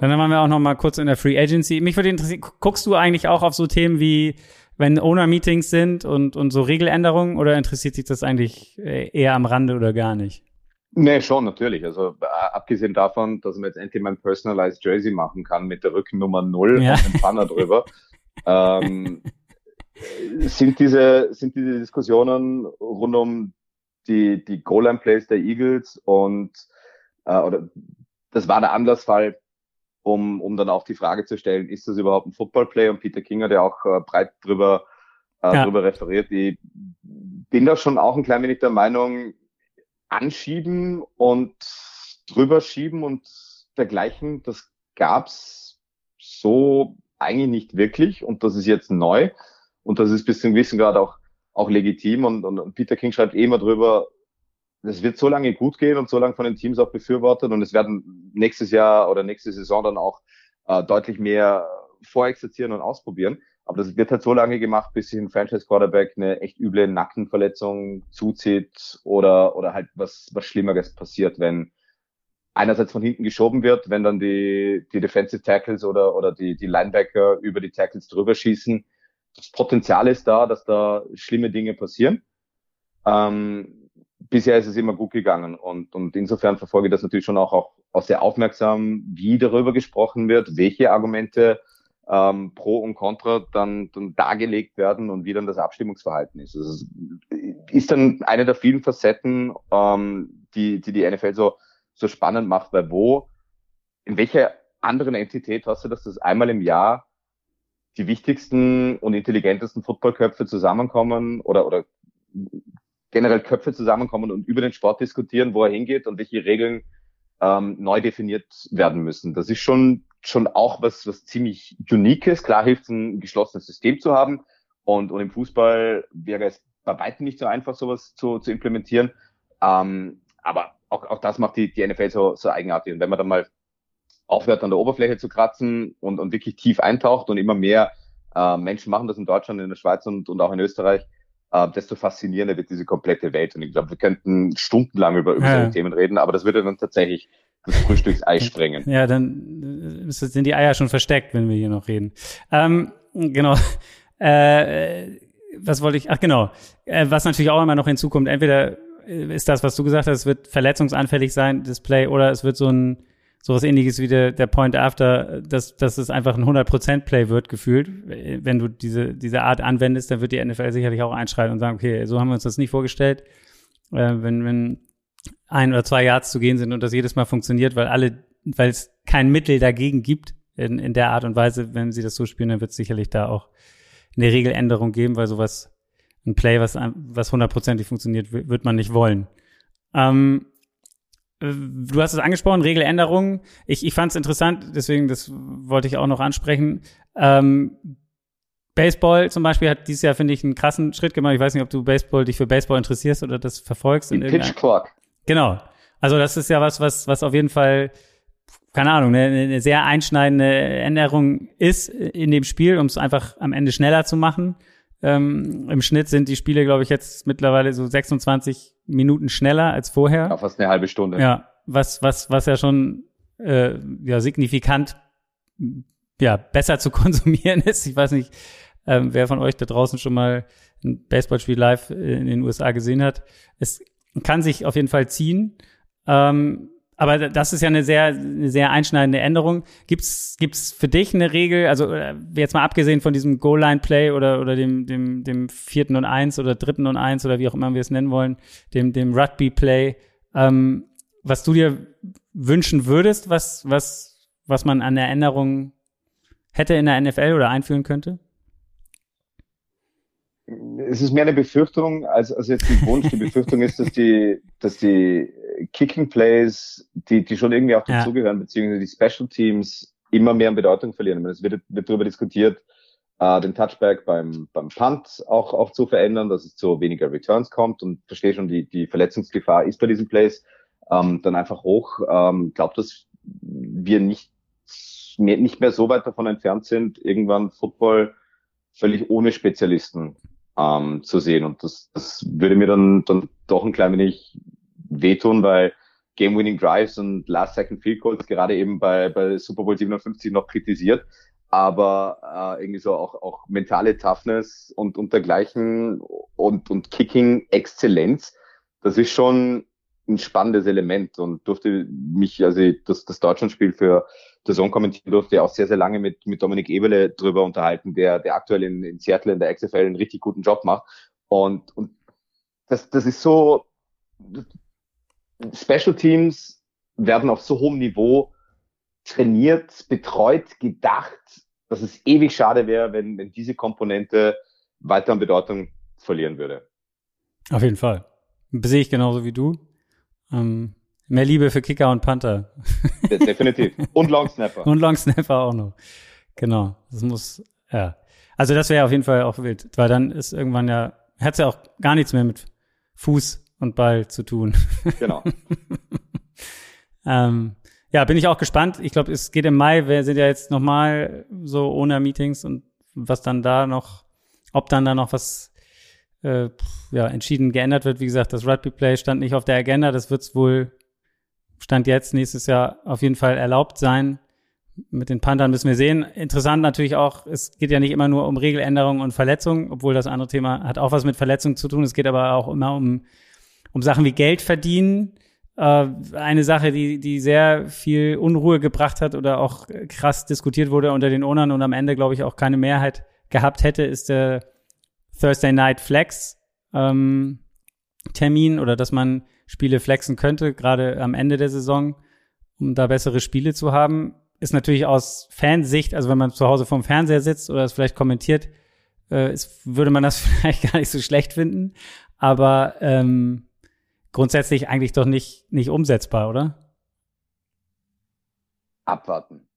Dann waren wir auch noch mal kurz in der Free Agency. Mich würde interessieren, guckst du eigentlich auch auf so Themen wie, wenn Owner-Meetings sind und, und so Regeländerungen oder interessiert sich das eigentlich äh, eher am Rande oder gar nicht? Nee, schon, natürlich. Also äh, abgesehen davon, dass man jetzt endlich mein Personalized Jersey machen kann mit der Rückennummer 0 ja. und dem Banner drüber, *laughs* ähm, sind diese, sind diese Diskussionen rund um die, die Goal-Line-Plays der Eagles und äh, oder das war der Anlassfall, um, um dann auch die Frage zu stellen, ist das überhaupt ein Football-Play? Und Peter King hat ja auch äh, breit drüber, äh, ja. drüber referiert. Ich bin da schon auch ein klein wenig der Meinung, anschieben und drüber schieben und dergleichen, das gab's so eigentlich nicht wirklich und das ist jetzt neu und das ist bis zum gewissen Grad auch, auch legitim und, und Peter King schreibt eh immer drüber, es wird so lange gut gehen und so lange von den Teams auch befürwortet und es werden nächstes Jahr oder nächste Saison dann auch äh, deutlich mehr vorexerzieren und ausprobieren. Aber das wird halt so lange gemacht, bis sich ein Franchise Quarterback eine echt üble Nackenverletzung zuzieht oder, oder halt was, was Schlimmeres passiert, wenn einerseits von hinten geschoben wird, wenn dann die, die Defensive Tackles oder, oder die, die Linebacker über die Tackles drüber schießen. Das Potenzial ist da, dass da schlimme Dinge passieren. Ähm, bisher ist es immer gut gegangen und, und insofern verfolge ich das natürlich schon auch, auch, auch sehr aufmerksam, wie darüber gesprochen wird, welche Argumente ähm, Pro und Contra dann, dann dargelegt werden und wie dann das Abstimmungsverhalten ist. Also ist dann eine der vielen Facetten, ähm, die, die die NFL so, so spannend macht, weil wo, in welcher anderen Entität hast du das, dass einmal im Jahr die wichtigsten und intelligentesten Footballköpfe zusammenkommen oder, oder generell Köpfe zusammenkommen und über den Sport diskutieren, wo er hingeht und welche Regeln ähm, neu definiert werden müssen. Das ist schon schon auch was, was ziemlich Uniques. Klar hilft es, ein geschlossenes System zu haben. Und, und im Fußball wäre es bei weitem nicht so einfach, sowas zu, zu implementieren. Ähm, aber auch, auch das macht die, die NFL so, so eigenartig. Und wenn man dann mal aufhört, an der Oberfläche zu kratzen und, und wirklich tief eintaucht und immer mehr äh, Menschen machen das in Deutschland, in der Schweiz und, und auch in Österreich, äh, desto faszinierender wird diese komplette Welt. Und ich glaube, wir könnten stundenlang über, über ja. solche Themen reden, aber das würde dann tatsächlich das Frühstücksei sprengen. Ja, dann äh, sind die Eier schon versteckt, wenn wir hier noch reden. Ähm, genau. *laughs* Äh, was wollte ich? Ach genau. Äh, was natürlich auch immer noch hinzukommt, entweder ist das, was du gesagt hast, es wird verletzungsanfällig sein, das Play, oder es wird so ein sowas ähnliches wie der, der Point After, dass, dass es einfach ein 100% Play wird, gefühlt. Wenn du diese, diese Art anwendest, dann wird die NFL sicherlich auch einschreiten und sagen, okay, so haben wir uns das nicht vorgestellt. Äh, wenn, wenn ein oder zwei Yards zu gehen sind und das jedes Mal funktioniert, weil alle, weil es kein Mittel dagegen gibt in, in der Art und Weise, wenn sie das so spielen, dann wird es sicherlich da auch eine Regeländerung geben, weil sowas, ein Play, was, was hundertprozentig funktioniert, wird man nicht wollen. Ähm, Du hast es angesprochen, Regeländerungen. Ich, ich fand es interessant, deswegen das wollte ich auch noch ansprechen. Ähm, Baseball zum Beispiel hat dieses Jahr, finde ich, einen krassen Schritt gemacht. Ich weiß nicht, ob du Baseball dich für Baseball interessierst oder das verfolgst. In Pitch Clock. Genau. Also das ist ja was, was, was auf jeden Fall, keine Ahnung, eine, eine sehr einschneidende Änderung ist in dem Spiel, um es einfach am Ende schneller zu machen. Ähm, Im Schnitt sind die Spiele, glaube ich, jetzt mittlerweile so 26 Minuten schneller als vorher. Ja, fast eine halbe Stunde. Ja, was, was, was ja schon äh, ja, signifikant ja, besser zu *laughs* konsumieren ist. Ich weiß nicht, ähm, wer von euch da draußen schon mal ein Baseballspiel live in den USA gesehen hat. Es kann sich auf jeden Fall ziehen. Ähm, aber das ist ja eine sehr, eine sehr einschneidende Änderung. Gibt's, gibt's für dich eine Regel, also äh, jetzt mal abgesehen von diesem Goal-Line-Play oder, oder dem, dem, dem vierten und eins oder dritten und eins oder wie auch immer wir es nennen wollen, dem, dem Rugby-Play, ähm, was du dir wünschen würdest, was, was, was man an der Änderung hätte in der NFL oder einführen könnte? Es ist mehr eine Befürchtung als, als jetzt ein Wunsch. Die *laughs* Befürchtung ist, dass die, dass die Kicking Plays, die, die schon irgendwie auch dazugehören, ja. beziehungsweise die Special Teams immer mehr an Bedeutung verlieren. Es wird, wird darüber diskutiert, äh, den Touchback beim, beim Punt auch, auch zu verändern, dass es zu weniger Returns kommt und verstehe schon, die, die Verletzungsgefahr ist bei diesen Plays ähm, dann einfach hoch. Ähm, glaube, dass wir nicht mehr, nicht mehr so weit davon entfernt sind, irgendwann Football völlig ohne Spezialisten ähm, zu sehen. Und das, das würde mir dann, dann doch ein klein wenig wehtun, weil Game-Winning Drives und Last-Second Field Goals gerade eben bei, bei Super Bowl 57 noch kritisiert, aber äh, irgendwie so auch, auch mentale Toughness und, und dergleichen und, und Kicking-Exzellenz, das ist schon ein spannendes Element und durfte mich, also das, das Deutschlandspiel für der Sohn kommentieren durfte, auch sehr, sehr lange mit, mit Dominik Eberle drüber unterhalten, der, der aktuell in, in Seattle in der XFL einen richtig guten Job macht. Und, und das, das ist so, Special Teams werden auf so hohem Niveau trainiert, betreut, gedacht, dass es ewig schade wäre, wenn, wenn diese Komponente weiter an Bedeutung verlieren würde. Auf jeden Fall. Sehe ich genauso wie du. Ähm, mehr Liebe für Kicker und Panther. Definitiv. Und Long Snapper. *laughs* und Long Snapper auch noch. Genau. Das muss, ja. Also das wäre auf jeden Fall auch wild, weil dann ist irgendwann ja, hat ja auch gar nichts mehr mit Fuß und Ball zu tun. Genau. *laughs* ähm, ja, bin ich auch gespannt. Ich glaube, es geht im Mai. Wir sind ja jetzt nochmal so ohne Meetings und was dann da noch, ob dann da noch was äh, ja, entschieden geändert wird. Wie gesagt, das Rugby Play stand nicht auf der Agenda. Das wird wohl Stand jetzt nächstes Jahr auf jeden Fall erlaubt sein. Mit den Panthern müssen wir sehen. Interessant natürlich auch, es geht ja nicht immer nur um Regeländerungen und Verletzungen, obwohl das andere Thema hat auch was mit Verletzungen zu tun. Es geht aber auch immer um um Sachen wie Geld verdienen. Äh, eine Sache, die, die sehr viel Unruhe gebracht hat oder auch krass diskutiert wurde unter den Ownern und am Ende, glaube ich, auch keine Mehrheit gehabt hätte, ist der Thursday Night Flex ähm, Termin oder dass man Spiele flexen könnte, gerade am Ende der Saison, um da bessere Spiele zu haben. Ist natürlich aus Fansicht, also wenn man zu Hause vorm Fernseher sitzt oder es vielleicht kommentiert, äh, ist, würde man das *laughs* vielleicht gar nicht so schlecht finden. Aber ähm, grundsätzlich eigentlich doch nicht, nicht umsetzbar, oder? Abwarten.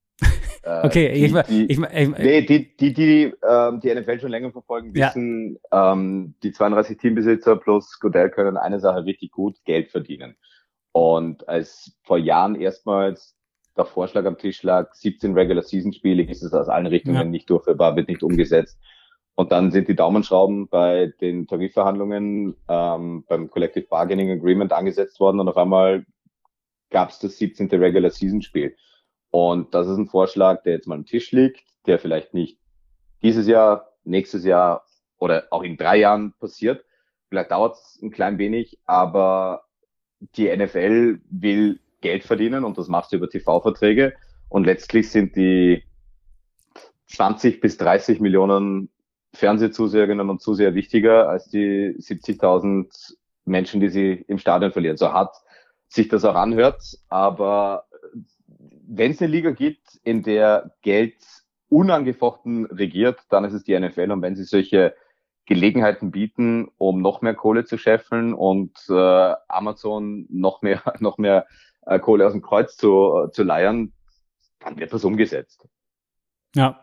Äh, okay, die, ich, die, ich, ich, nee, die, die, die ähm, die NFL schon länger verfolgen, wissen, ja. ähm, die 32 Teambesitzer plus Godell können eine Sache richtig gut, Geld verdienen. Und als vor Jahren erstmals der Vorschlag am Tisch lag, 17 Regular Season Spiele, ist es aus allen Richtungen ja. nicht durchführbar, wird nicht umgesetzt. Und dann sind die Daumenschrauben bei den Tarifverhandlungen ähm, beim Collective Bargaining Agreement angesetzt worden und auf einmal gab es das 17. Regular Season Spiel. Und das ist ein Vorschlag, der jetzt mal am Tisch liegt, der vielleicht nicht dieses Jahr, nächstes Jahr oder auch in drei Jahren passiert. vielleicht dauert es ein klein wenig, aber die NFL will Geld verdienen und das machst du über TV-Verträge. Und letztlich sind die 20 bis 30 Millionen Fernsehzuseherinnen und Zuseher wichtiger als die 70.000 Menschen, die sie im Stadion verlieren. So hart sich das auch anhört, aber wenn es eine Liga gibt, in der Geld unangefochten regiert, dann ist es die NFL. Und wenn sie solche Gelegenheiten bieten, um noch mehr Kohle zu scheffeln und äh, Amazon noch mehr, *laughs* noch mehr äh, Kohle aus dem Kreuz zu, äh, zu leiern, dann wird das umgesetzt. Ja.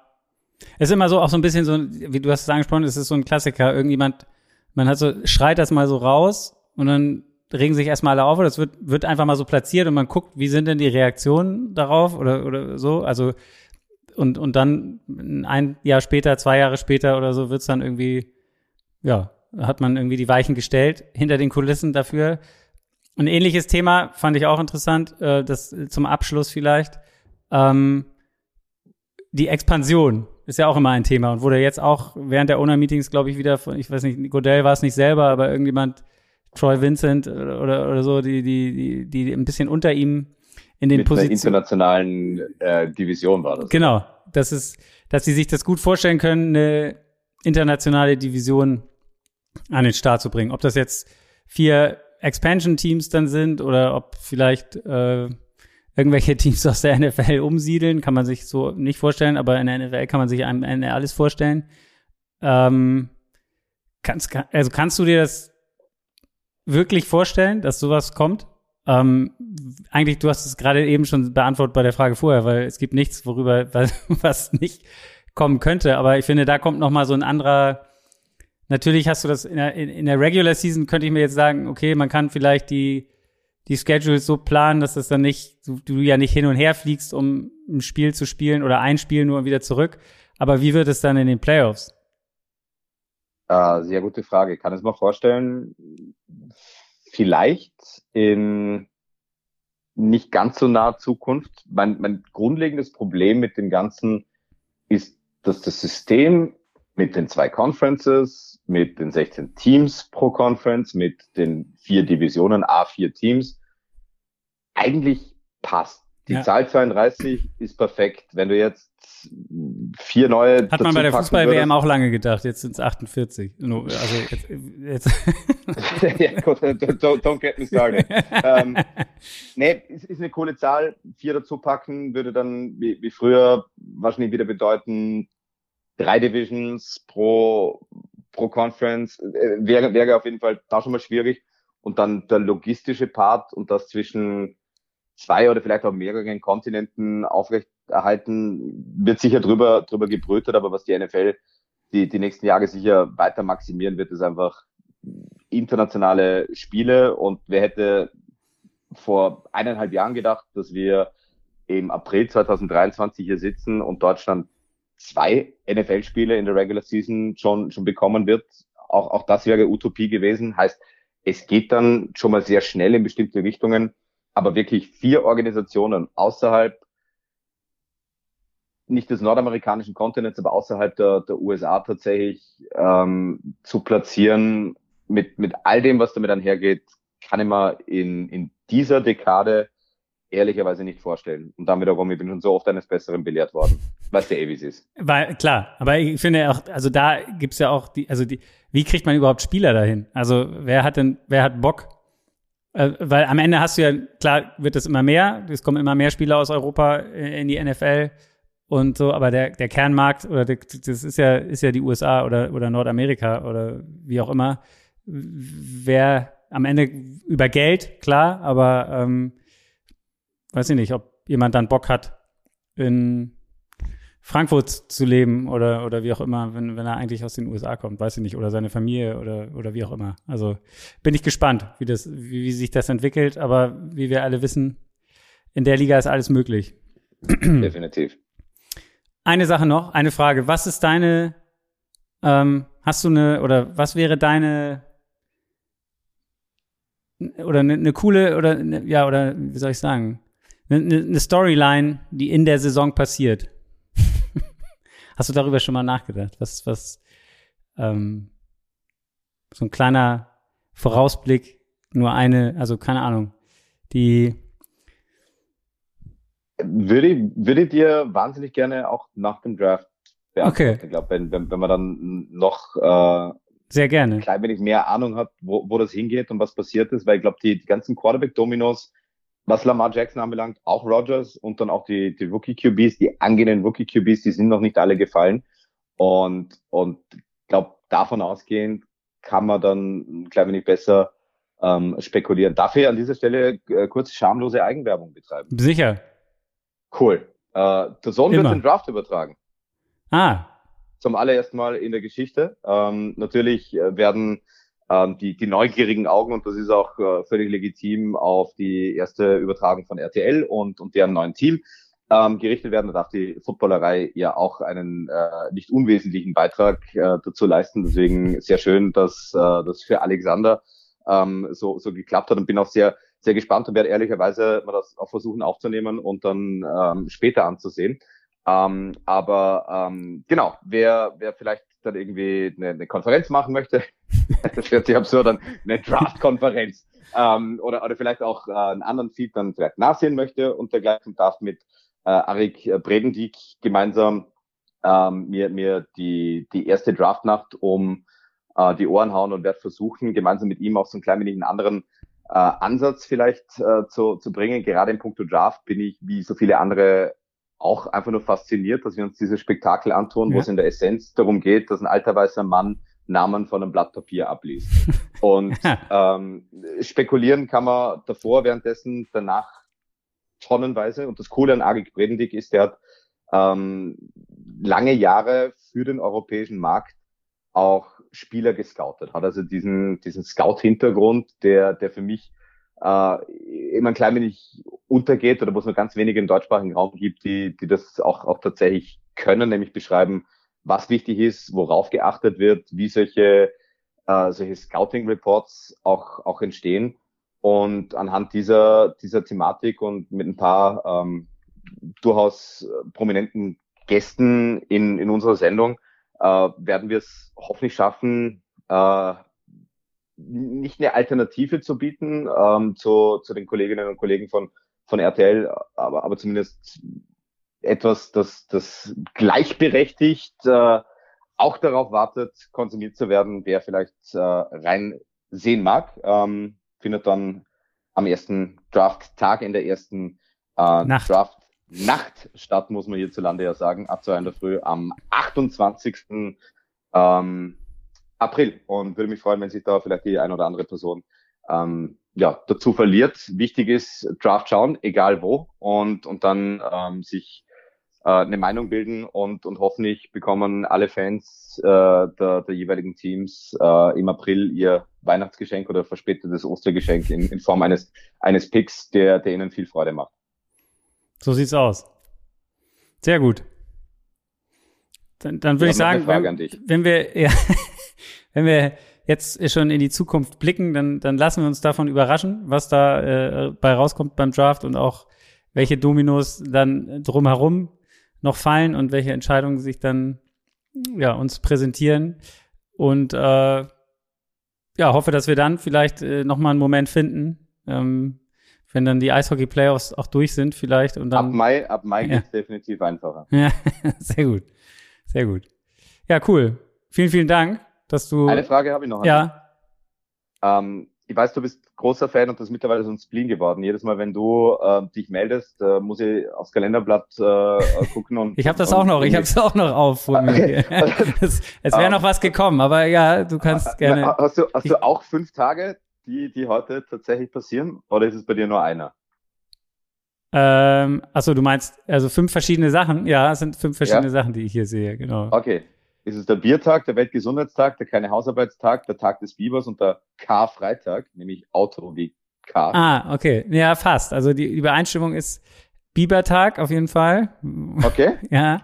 Es ist immer so, auch so ein bisschen so, wie du hast es angesprochen, es ist so ein Klassiker. Irgendjemand, man hat so, schreit das mal so raus und dann regen sich erstmal alle auf oder es wird, wird einfach mal so platziert und man guckt, wie sind denn die Reaktionen darauf oder, oder so. Also, und, und dann ein Jahr später, zwei Jahre später oder so wird's dann irgendwie, ja, hat man irgendwie die Weichen gestellt hinter den Kulissen dafür. Ein ähnliches Thema fand ich auch interessant, äh, das zum Abschluss vielleicht. Ähm, die Expansion ist ja auch immer ein Thema und wurde jetzt auch während der ONA-Meetings, glaube ich, wieder von, ich weiß nicht, Godell war es nicht selber, aber irgendjemand, Troy Vincent oder, oder so, die, die, die, die ein bisschen unter ihm in den Positionen. internationalen äh, Division war das. Genau. Das ist, dass sie sich das gut vorstellen können, eine internationale Division an den Start zu bringen. Ob das jetzt vier Expansion-Teams dann sind oder ob vielleicht äh, irgendwelche *laughs* Teams aus der NFL umsiedeln, kann man sich so nicht vorstellen, aber in der NFL kann man sich einem alles vorstellen. Ähm, kannst, also kannst du dir das wirklich vorstellen, dass sowas kommt? Ähm, eigentlich, du hast es gerade eben schon beantwortet bei der Frage vorher, weil es gibt nichts, worüber *laughs* was, nicht kommen könnte. Aber ich finde, da kommt noch mal so ein anderer. Natürlich hast du das in der, in der Regular Season könnte ich mir jetzt sagen, okay, man kann vielleicht die die Schedules so planen, dass das dann nicht, du, du ja nicht hin und her fliegst, um ein Spiel zu spielen oder ein Spiel nur wieder zurück. Aber wie wird es dann in den Playoffs? Äh, sehr gute Frage. Ich kann es mir vorstellen, vielleicht in nicht ganz so naher Zukunft. Mein, mein grundlegendes Problem mit dem Ganzen ist, dass das System mit den zwei Conferences, mit den 16 Teams pro Conference, mit den vier Divisionen, A4 Teams, eigentlich passt. Die ja. Zahl 32 ist perfekt. Wenn du jetzt vier neue. Hat man bei der Fußball-WM auch lange gedacht, jetzt sind es 48. Also jetzt. jetzt. *laughs* ja, gut, don't, don't get me started. *laughs* ähm, nee, es ist eine coole Zahl. Vier dazu packen würde dann wie, wie früher wahrscheinlich wieder bedeuten, drei Divisions pro, pro Conference. Äh, wäre, wäre auf jeden Fall da schon mal schwierig. Und dann der logistische Part und das zwischen zwei oder vielleicht auch mehreren Kontinenten aufrechterhalten, wird sicher drüber, drüber gebrütet, aber was die NFL die, die nächsten Jahre sicher weiter maximieren wird, ist einfach internationale Spiele und wer hätte vor eineinhalb Jahren gedacht, dass wir im April 2023 hier sitzen und Deutschland zwei NFL-Spiele in der Regular Season schon, schon bekommen wird. Auch, auch das wäre Utopie gewesen. Heißt, es geht dann schon mal sehr schnell in bestimmte Richtungen aber wirklich vier Organisationen außerhalb nicht des nordamerikanischen Kontinents, aber außerhalb der, der USA tatsächlich ähm, zu platzieren mit, mit all dem, was damit einhergeht, kann ich mir in, in dieser Dekade ehrlicherweise nicht vorstellen. Und dann wiederum, ich bin schon so oft eines Besseren belehrt worden. Eh, wie es ist. Weil, klar, aber ich finde auch, also da gibt's ja auch die, also die, wie kriegt man überhaupt Spieler dahin? Also wer hat denn, wer hat Bock, weil am Ende hast du ja, klar wird es immer mehr, es kommen immer mehr Spieler aus Europa in die NFL und so, aber der, der Kernmarkt oder der, das ist ja, ist ja die USA oder, oder Nordamerika oder wie auch immer. Wer am Ende über Geld, klar, aber ähm, weiß ich nicht, ob jemand dann Bock hat, in Frankfurt zu leben oder, oder wie auch immer, wenn, wenn er eigentlich aus den USA kommt, weiß ich nicht, oder seine Familie oder, oder wie auch immer. Also bin ich gespannt, wie das, wie, wie sich das entwickelt, aber wie wir alle wissen, in der Liga ist alles möglich. Definitiv. Eine Sache noch, eine Frage. Was ist deine, ähm, hast du eine, oder was wäre deine, oder eine, eine coole, oder, eine, ja, oder wie soll ich sagen, eine, eine Storyline, die in der Saison passiert? Hast du darüber schon mal nachgedacht? Was, was, ähm, so ein kleiner Vorausblick nur eine, also keine Ahnung, die würde, würde dir wahnsinnig gerne auch nach dem Draft beantworten. Okay. Ich glaube, wenn, wenn, wenn man dann noch äh, sehr gerne. ein klein wenig mehr Ahnung hat, wo, wo das hingeht und was passiert ist, weil ich glaube, die, die ganzen Quarterback-Dominos, was Lamar Jackson anbelangt, auch Rogers und dann auch die, die Rookie-QBs, die angehenden Rookie-QBs, die sind noch nicht alle gefallen. Und, und ich glaube, davon ausgehend kann man dann ein klein wenig besser ähm, spekulieren. Darf ich an dieser Stelle äh, kurz schamlose Eigenwerbung betreiben? Sicher. Cool. Äh, der Sohn wird den Draft übertragen. Ah. Zum allerersten Mal in der Geschichte. Ähm, natürlich äh, werden ähm, die, die neugierigen Augen, und das ist auch äh, völlig legitim, auf die erste Übertragung von RTL und, und deren neuen Team ähm, gerichtet werden. Da darf die Footballerei ja auch einen äh, nicht unwesentlichen Beitrag äh, dazu leisten. Deswegen sehr schön, dass äh, das für Alexander ähm, so, so geklappt hat und bin auch sehr, sehr gespannt und werde ehrlicherweise mal das auch versuchen aufzunehmen und dann ähm, später anzusehen. Ähm, aber ähm, genau, wer, wer vielleicht dann irgendwie eine, eine Konferenz machen möchte, *laughs* das hört sich absurd an, eine Draft-Konferenz. Ähm, oder, oder vielleicht auch äh, einen anderen Feed dann vielleicht nachsehen möchte und dergleichen. Darf mit äh, Arik Bredendieck gemeinsam ähm, mir, mir die, die erste Draftnacht um äh, die Ohren hauen und werde versuchen, gemeinsam mit ihm auch so ein klein wenig einen anderen äh, Ansatz vielleicht äh, zu, zu bringen. Gerade im Punkto Draft bin ich, wie so viele andere, auch einfach nur fasziniert, dass wir uns dieses Spektakel antun, ja. wo es in der Essenz darum geht, dass ein alter weißer Mann Namen von einem Blatt Papier abliest. *laughs* Und ähm, spekulieren kann man davor, währenddessen, danach tonnenweise. Und das Coole an Agik Bredendick ist, der hat ähm, lange Jahre für den europäischen Markt auch Spieler gescoutet, hat also diesen, diesen Scout-Hintergrund, der, der für mich äh, immer ein klein wenig untergeht oder wo es nur ganz wenige im deutschsprachigen Raum gibt, die, die das auch, auch tatsächlich können, nämlich beschreiben, was wichtig ist, worauf geachtet wird, wie solche, äh, solche Scouting-Reports auch, auch entstehen. Und anhand dieser, dieser Thematik und mit ein paar ähm, durchaus prominenten Gästen in, in unserer Sendung äh, werden wir es hoffentlich schaffen, äh, nicht eine Alternative zu bieten ähm, zu, zu den Kolleginnen und Kollegen von, von RTL, aber, aber zumindest etwas, das, das gleichberechtigt äh, auch darauf wartet, konsumiert zu werden, wer vielleicht äh, rein sehen mag. Ähm, findet dann am ersten Draft-Tag in der ersten äh, Nacht. Draft Nacht statt, muss man hierzulande ja sagen, ab zwei in der Früh am 28. Ähm, April. Und würde mich freuen, wenn sich da vielleicht die ein oder andere Person ähm, ja, dazu verliert. Wichtig ist, Draft schauen, egal wo, und, und dann ähm, sich äh, eine Meinung bilden und, und hoffentlich bekommen alle Fans äh, der, der jeweiligen Teams äh, im April ihr Weihnachtsgeschenk oder verspätetes Ostergeschenk in, in Form eines, eines Picks, der, der ihnen viel Freude macht. So sieht's aus. Sehr gut. Dann, dann würde ich sagen, wenn, wenn, wir, ja, wenn wir jetzt schon in die Zukunft blicken, dann, dann lassen wir uns davon überraschen, was da äh, bei rauskommt beim Draft und auch welche Dominos dann drumherum noch fallen und welche Entscheidungen sich dann ja uns präsentieren und äh, ja hoffe, dass wir dann vielleicht äh, noch mal einen Moment finden, ähm, wenn dann die Eishockey-Playoffs auch durch sind vielleicht. Und dann, ab Mai, ab Mai ja. geht's definitiv einfacher. Ja, *laughs* sehr gut. Sehr gut. Ja, cool. Vielen, vielen Dank, dass du. Eine Frage habe ich noch. Ja. Ähm, ich weiß, du bist großer Fan und das ist mittlerweile so ein Spleen geworden. Jedes Mal, wenn du äh, dich meldest, äh, muss ich aufs Kalenderblatt äh, äh gucken und. *laughs* ich habe das auch noch, ich habe es auch noch auf vor mir. *laughs* es, es wäre noch was gekommen, aber ja, du kannst äh, gerne. Hast du, hast du auch fünf Tage, die, die heute tatsächlich passieren? Oder ist es bei dir nur einer? Ähm, achso, du meinst, also fünf verschiedene Sachen? Ja, es sind fünf verschiedene ja. Sachen, die ich hier sehe, genau. Okay. Ist es der Biertag, der Weltgesundheitstag, der keine Hausarbeitstag, der Tag des Bibers und der K-Freitag, nämlich Auto wie K. Ah, okay. Ja, fast. Also die Übereinstimmung ist Bibertag auf jeden Fall. Okay. *laughs* ja.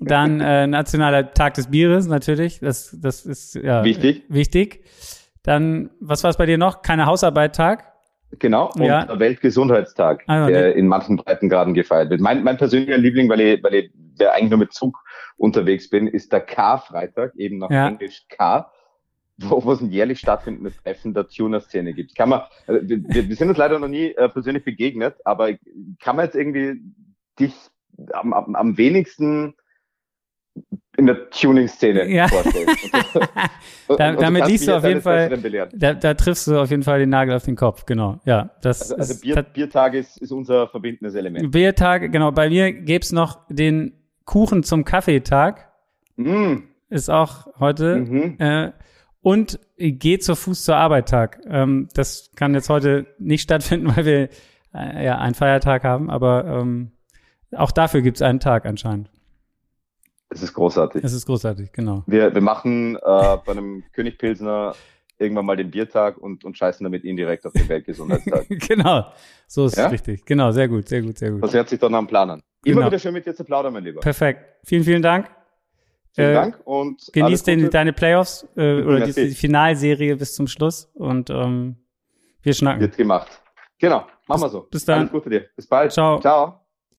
Dann äh, Nationaler Tag des Bieres natürlich. Das, das ist ja wichtig. Wichtig. Dann, was war es bei dir noch? Keine Hausarbeit-Tag? Genau, und ja. der Weltgesundheitstag, also, der in manchen Breitengraden gefeiert wird. Mein, mein persönlicher Liebling, weil ich, weil ich der eigentlich nur mit Zug unterwegs bin, ist der K-Freitag, eben nach ja. Englisch K. wo, wo es ein jährlich stattfindendes Treffen der Tuner-Szene gibt. Kann man, also wir, wir sind uns leider noch nie äh, persönlich begegnet, aber kann man jetzt irgendwie dich am, am, am wenigsten in der Tuning-Szene ja. vorstellen. *laughs* *laughs* Und, da, und damit liest du auf jeden Fall, da, da, triffst du auf jeden Fall den Nagel auf den Kopf, genau. Ja, das also, also Bier, Biertag ist, ist unser verbindendes Element. Biertag, genau. Bei mir gäbe es noch den Kuchen zum Kaffeetag. Mm. Ist auch heute. Mhm. Äh, und geht zur Fuß zur Arbeit Tag. Ähm, das kann jetzt heute nicht *laughs* stattfinden, weil wir äh, ja einen Feiertag haben, aber ähm, auch dafür gibt es einen Tag anscheinend. Es ist großartig. Es ist großartig, genau. Wir, wir machen äh, bei einem *laughs* König Pilsner irgendwann mal den Biertag und, und scheißen damit ihn direkt auf den Weltgesundheitstag. *laughs* genau, so ist ja? es richtig. Genau, sehr gut, sehr gut, sehr gut. Das hört sich doch nach einem Plan an. Immer genau. wieder schön mit dir zu plaudern, mein Lieber. Perfekt. Vielen, vielen Dank. Vielen äh, Dank und genieß den, deine Playoffs äh, oder die, die Finalserie bis zum Schluss und ähm, wir schnacken. Wird gemacht. Genau, machen bis, wir so. Bis dann. Alles Gute dir. Bis bald. Ciao. Ciao.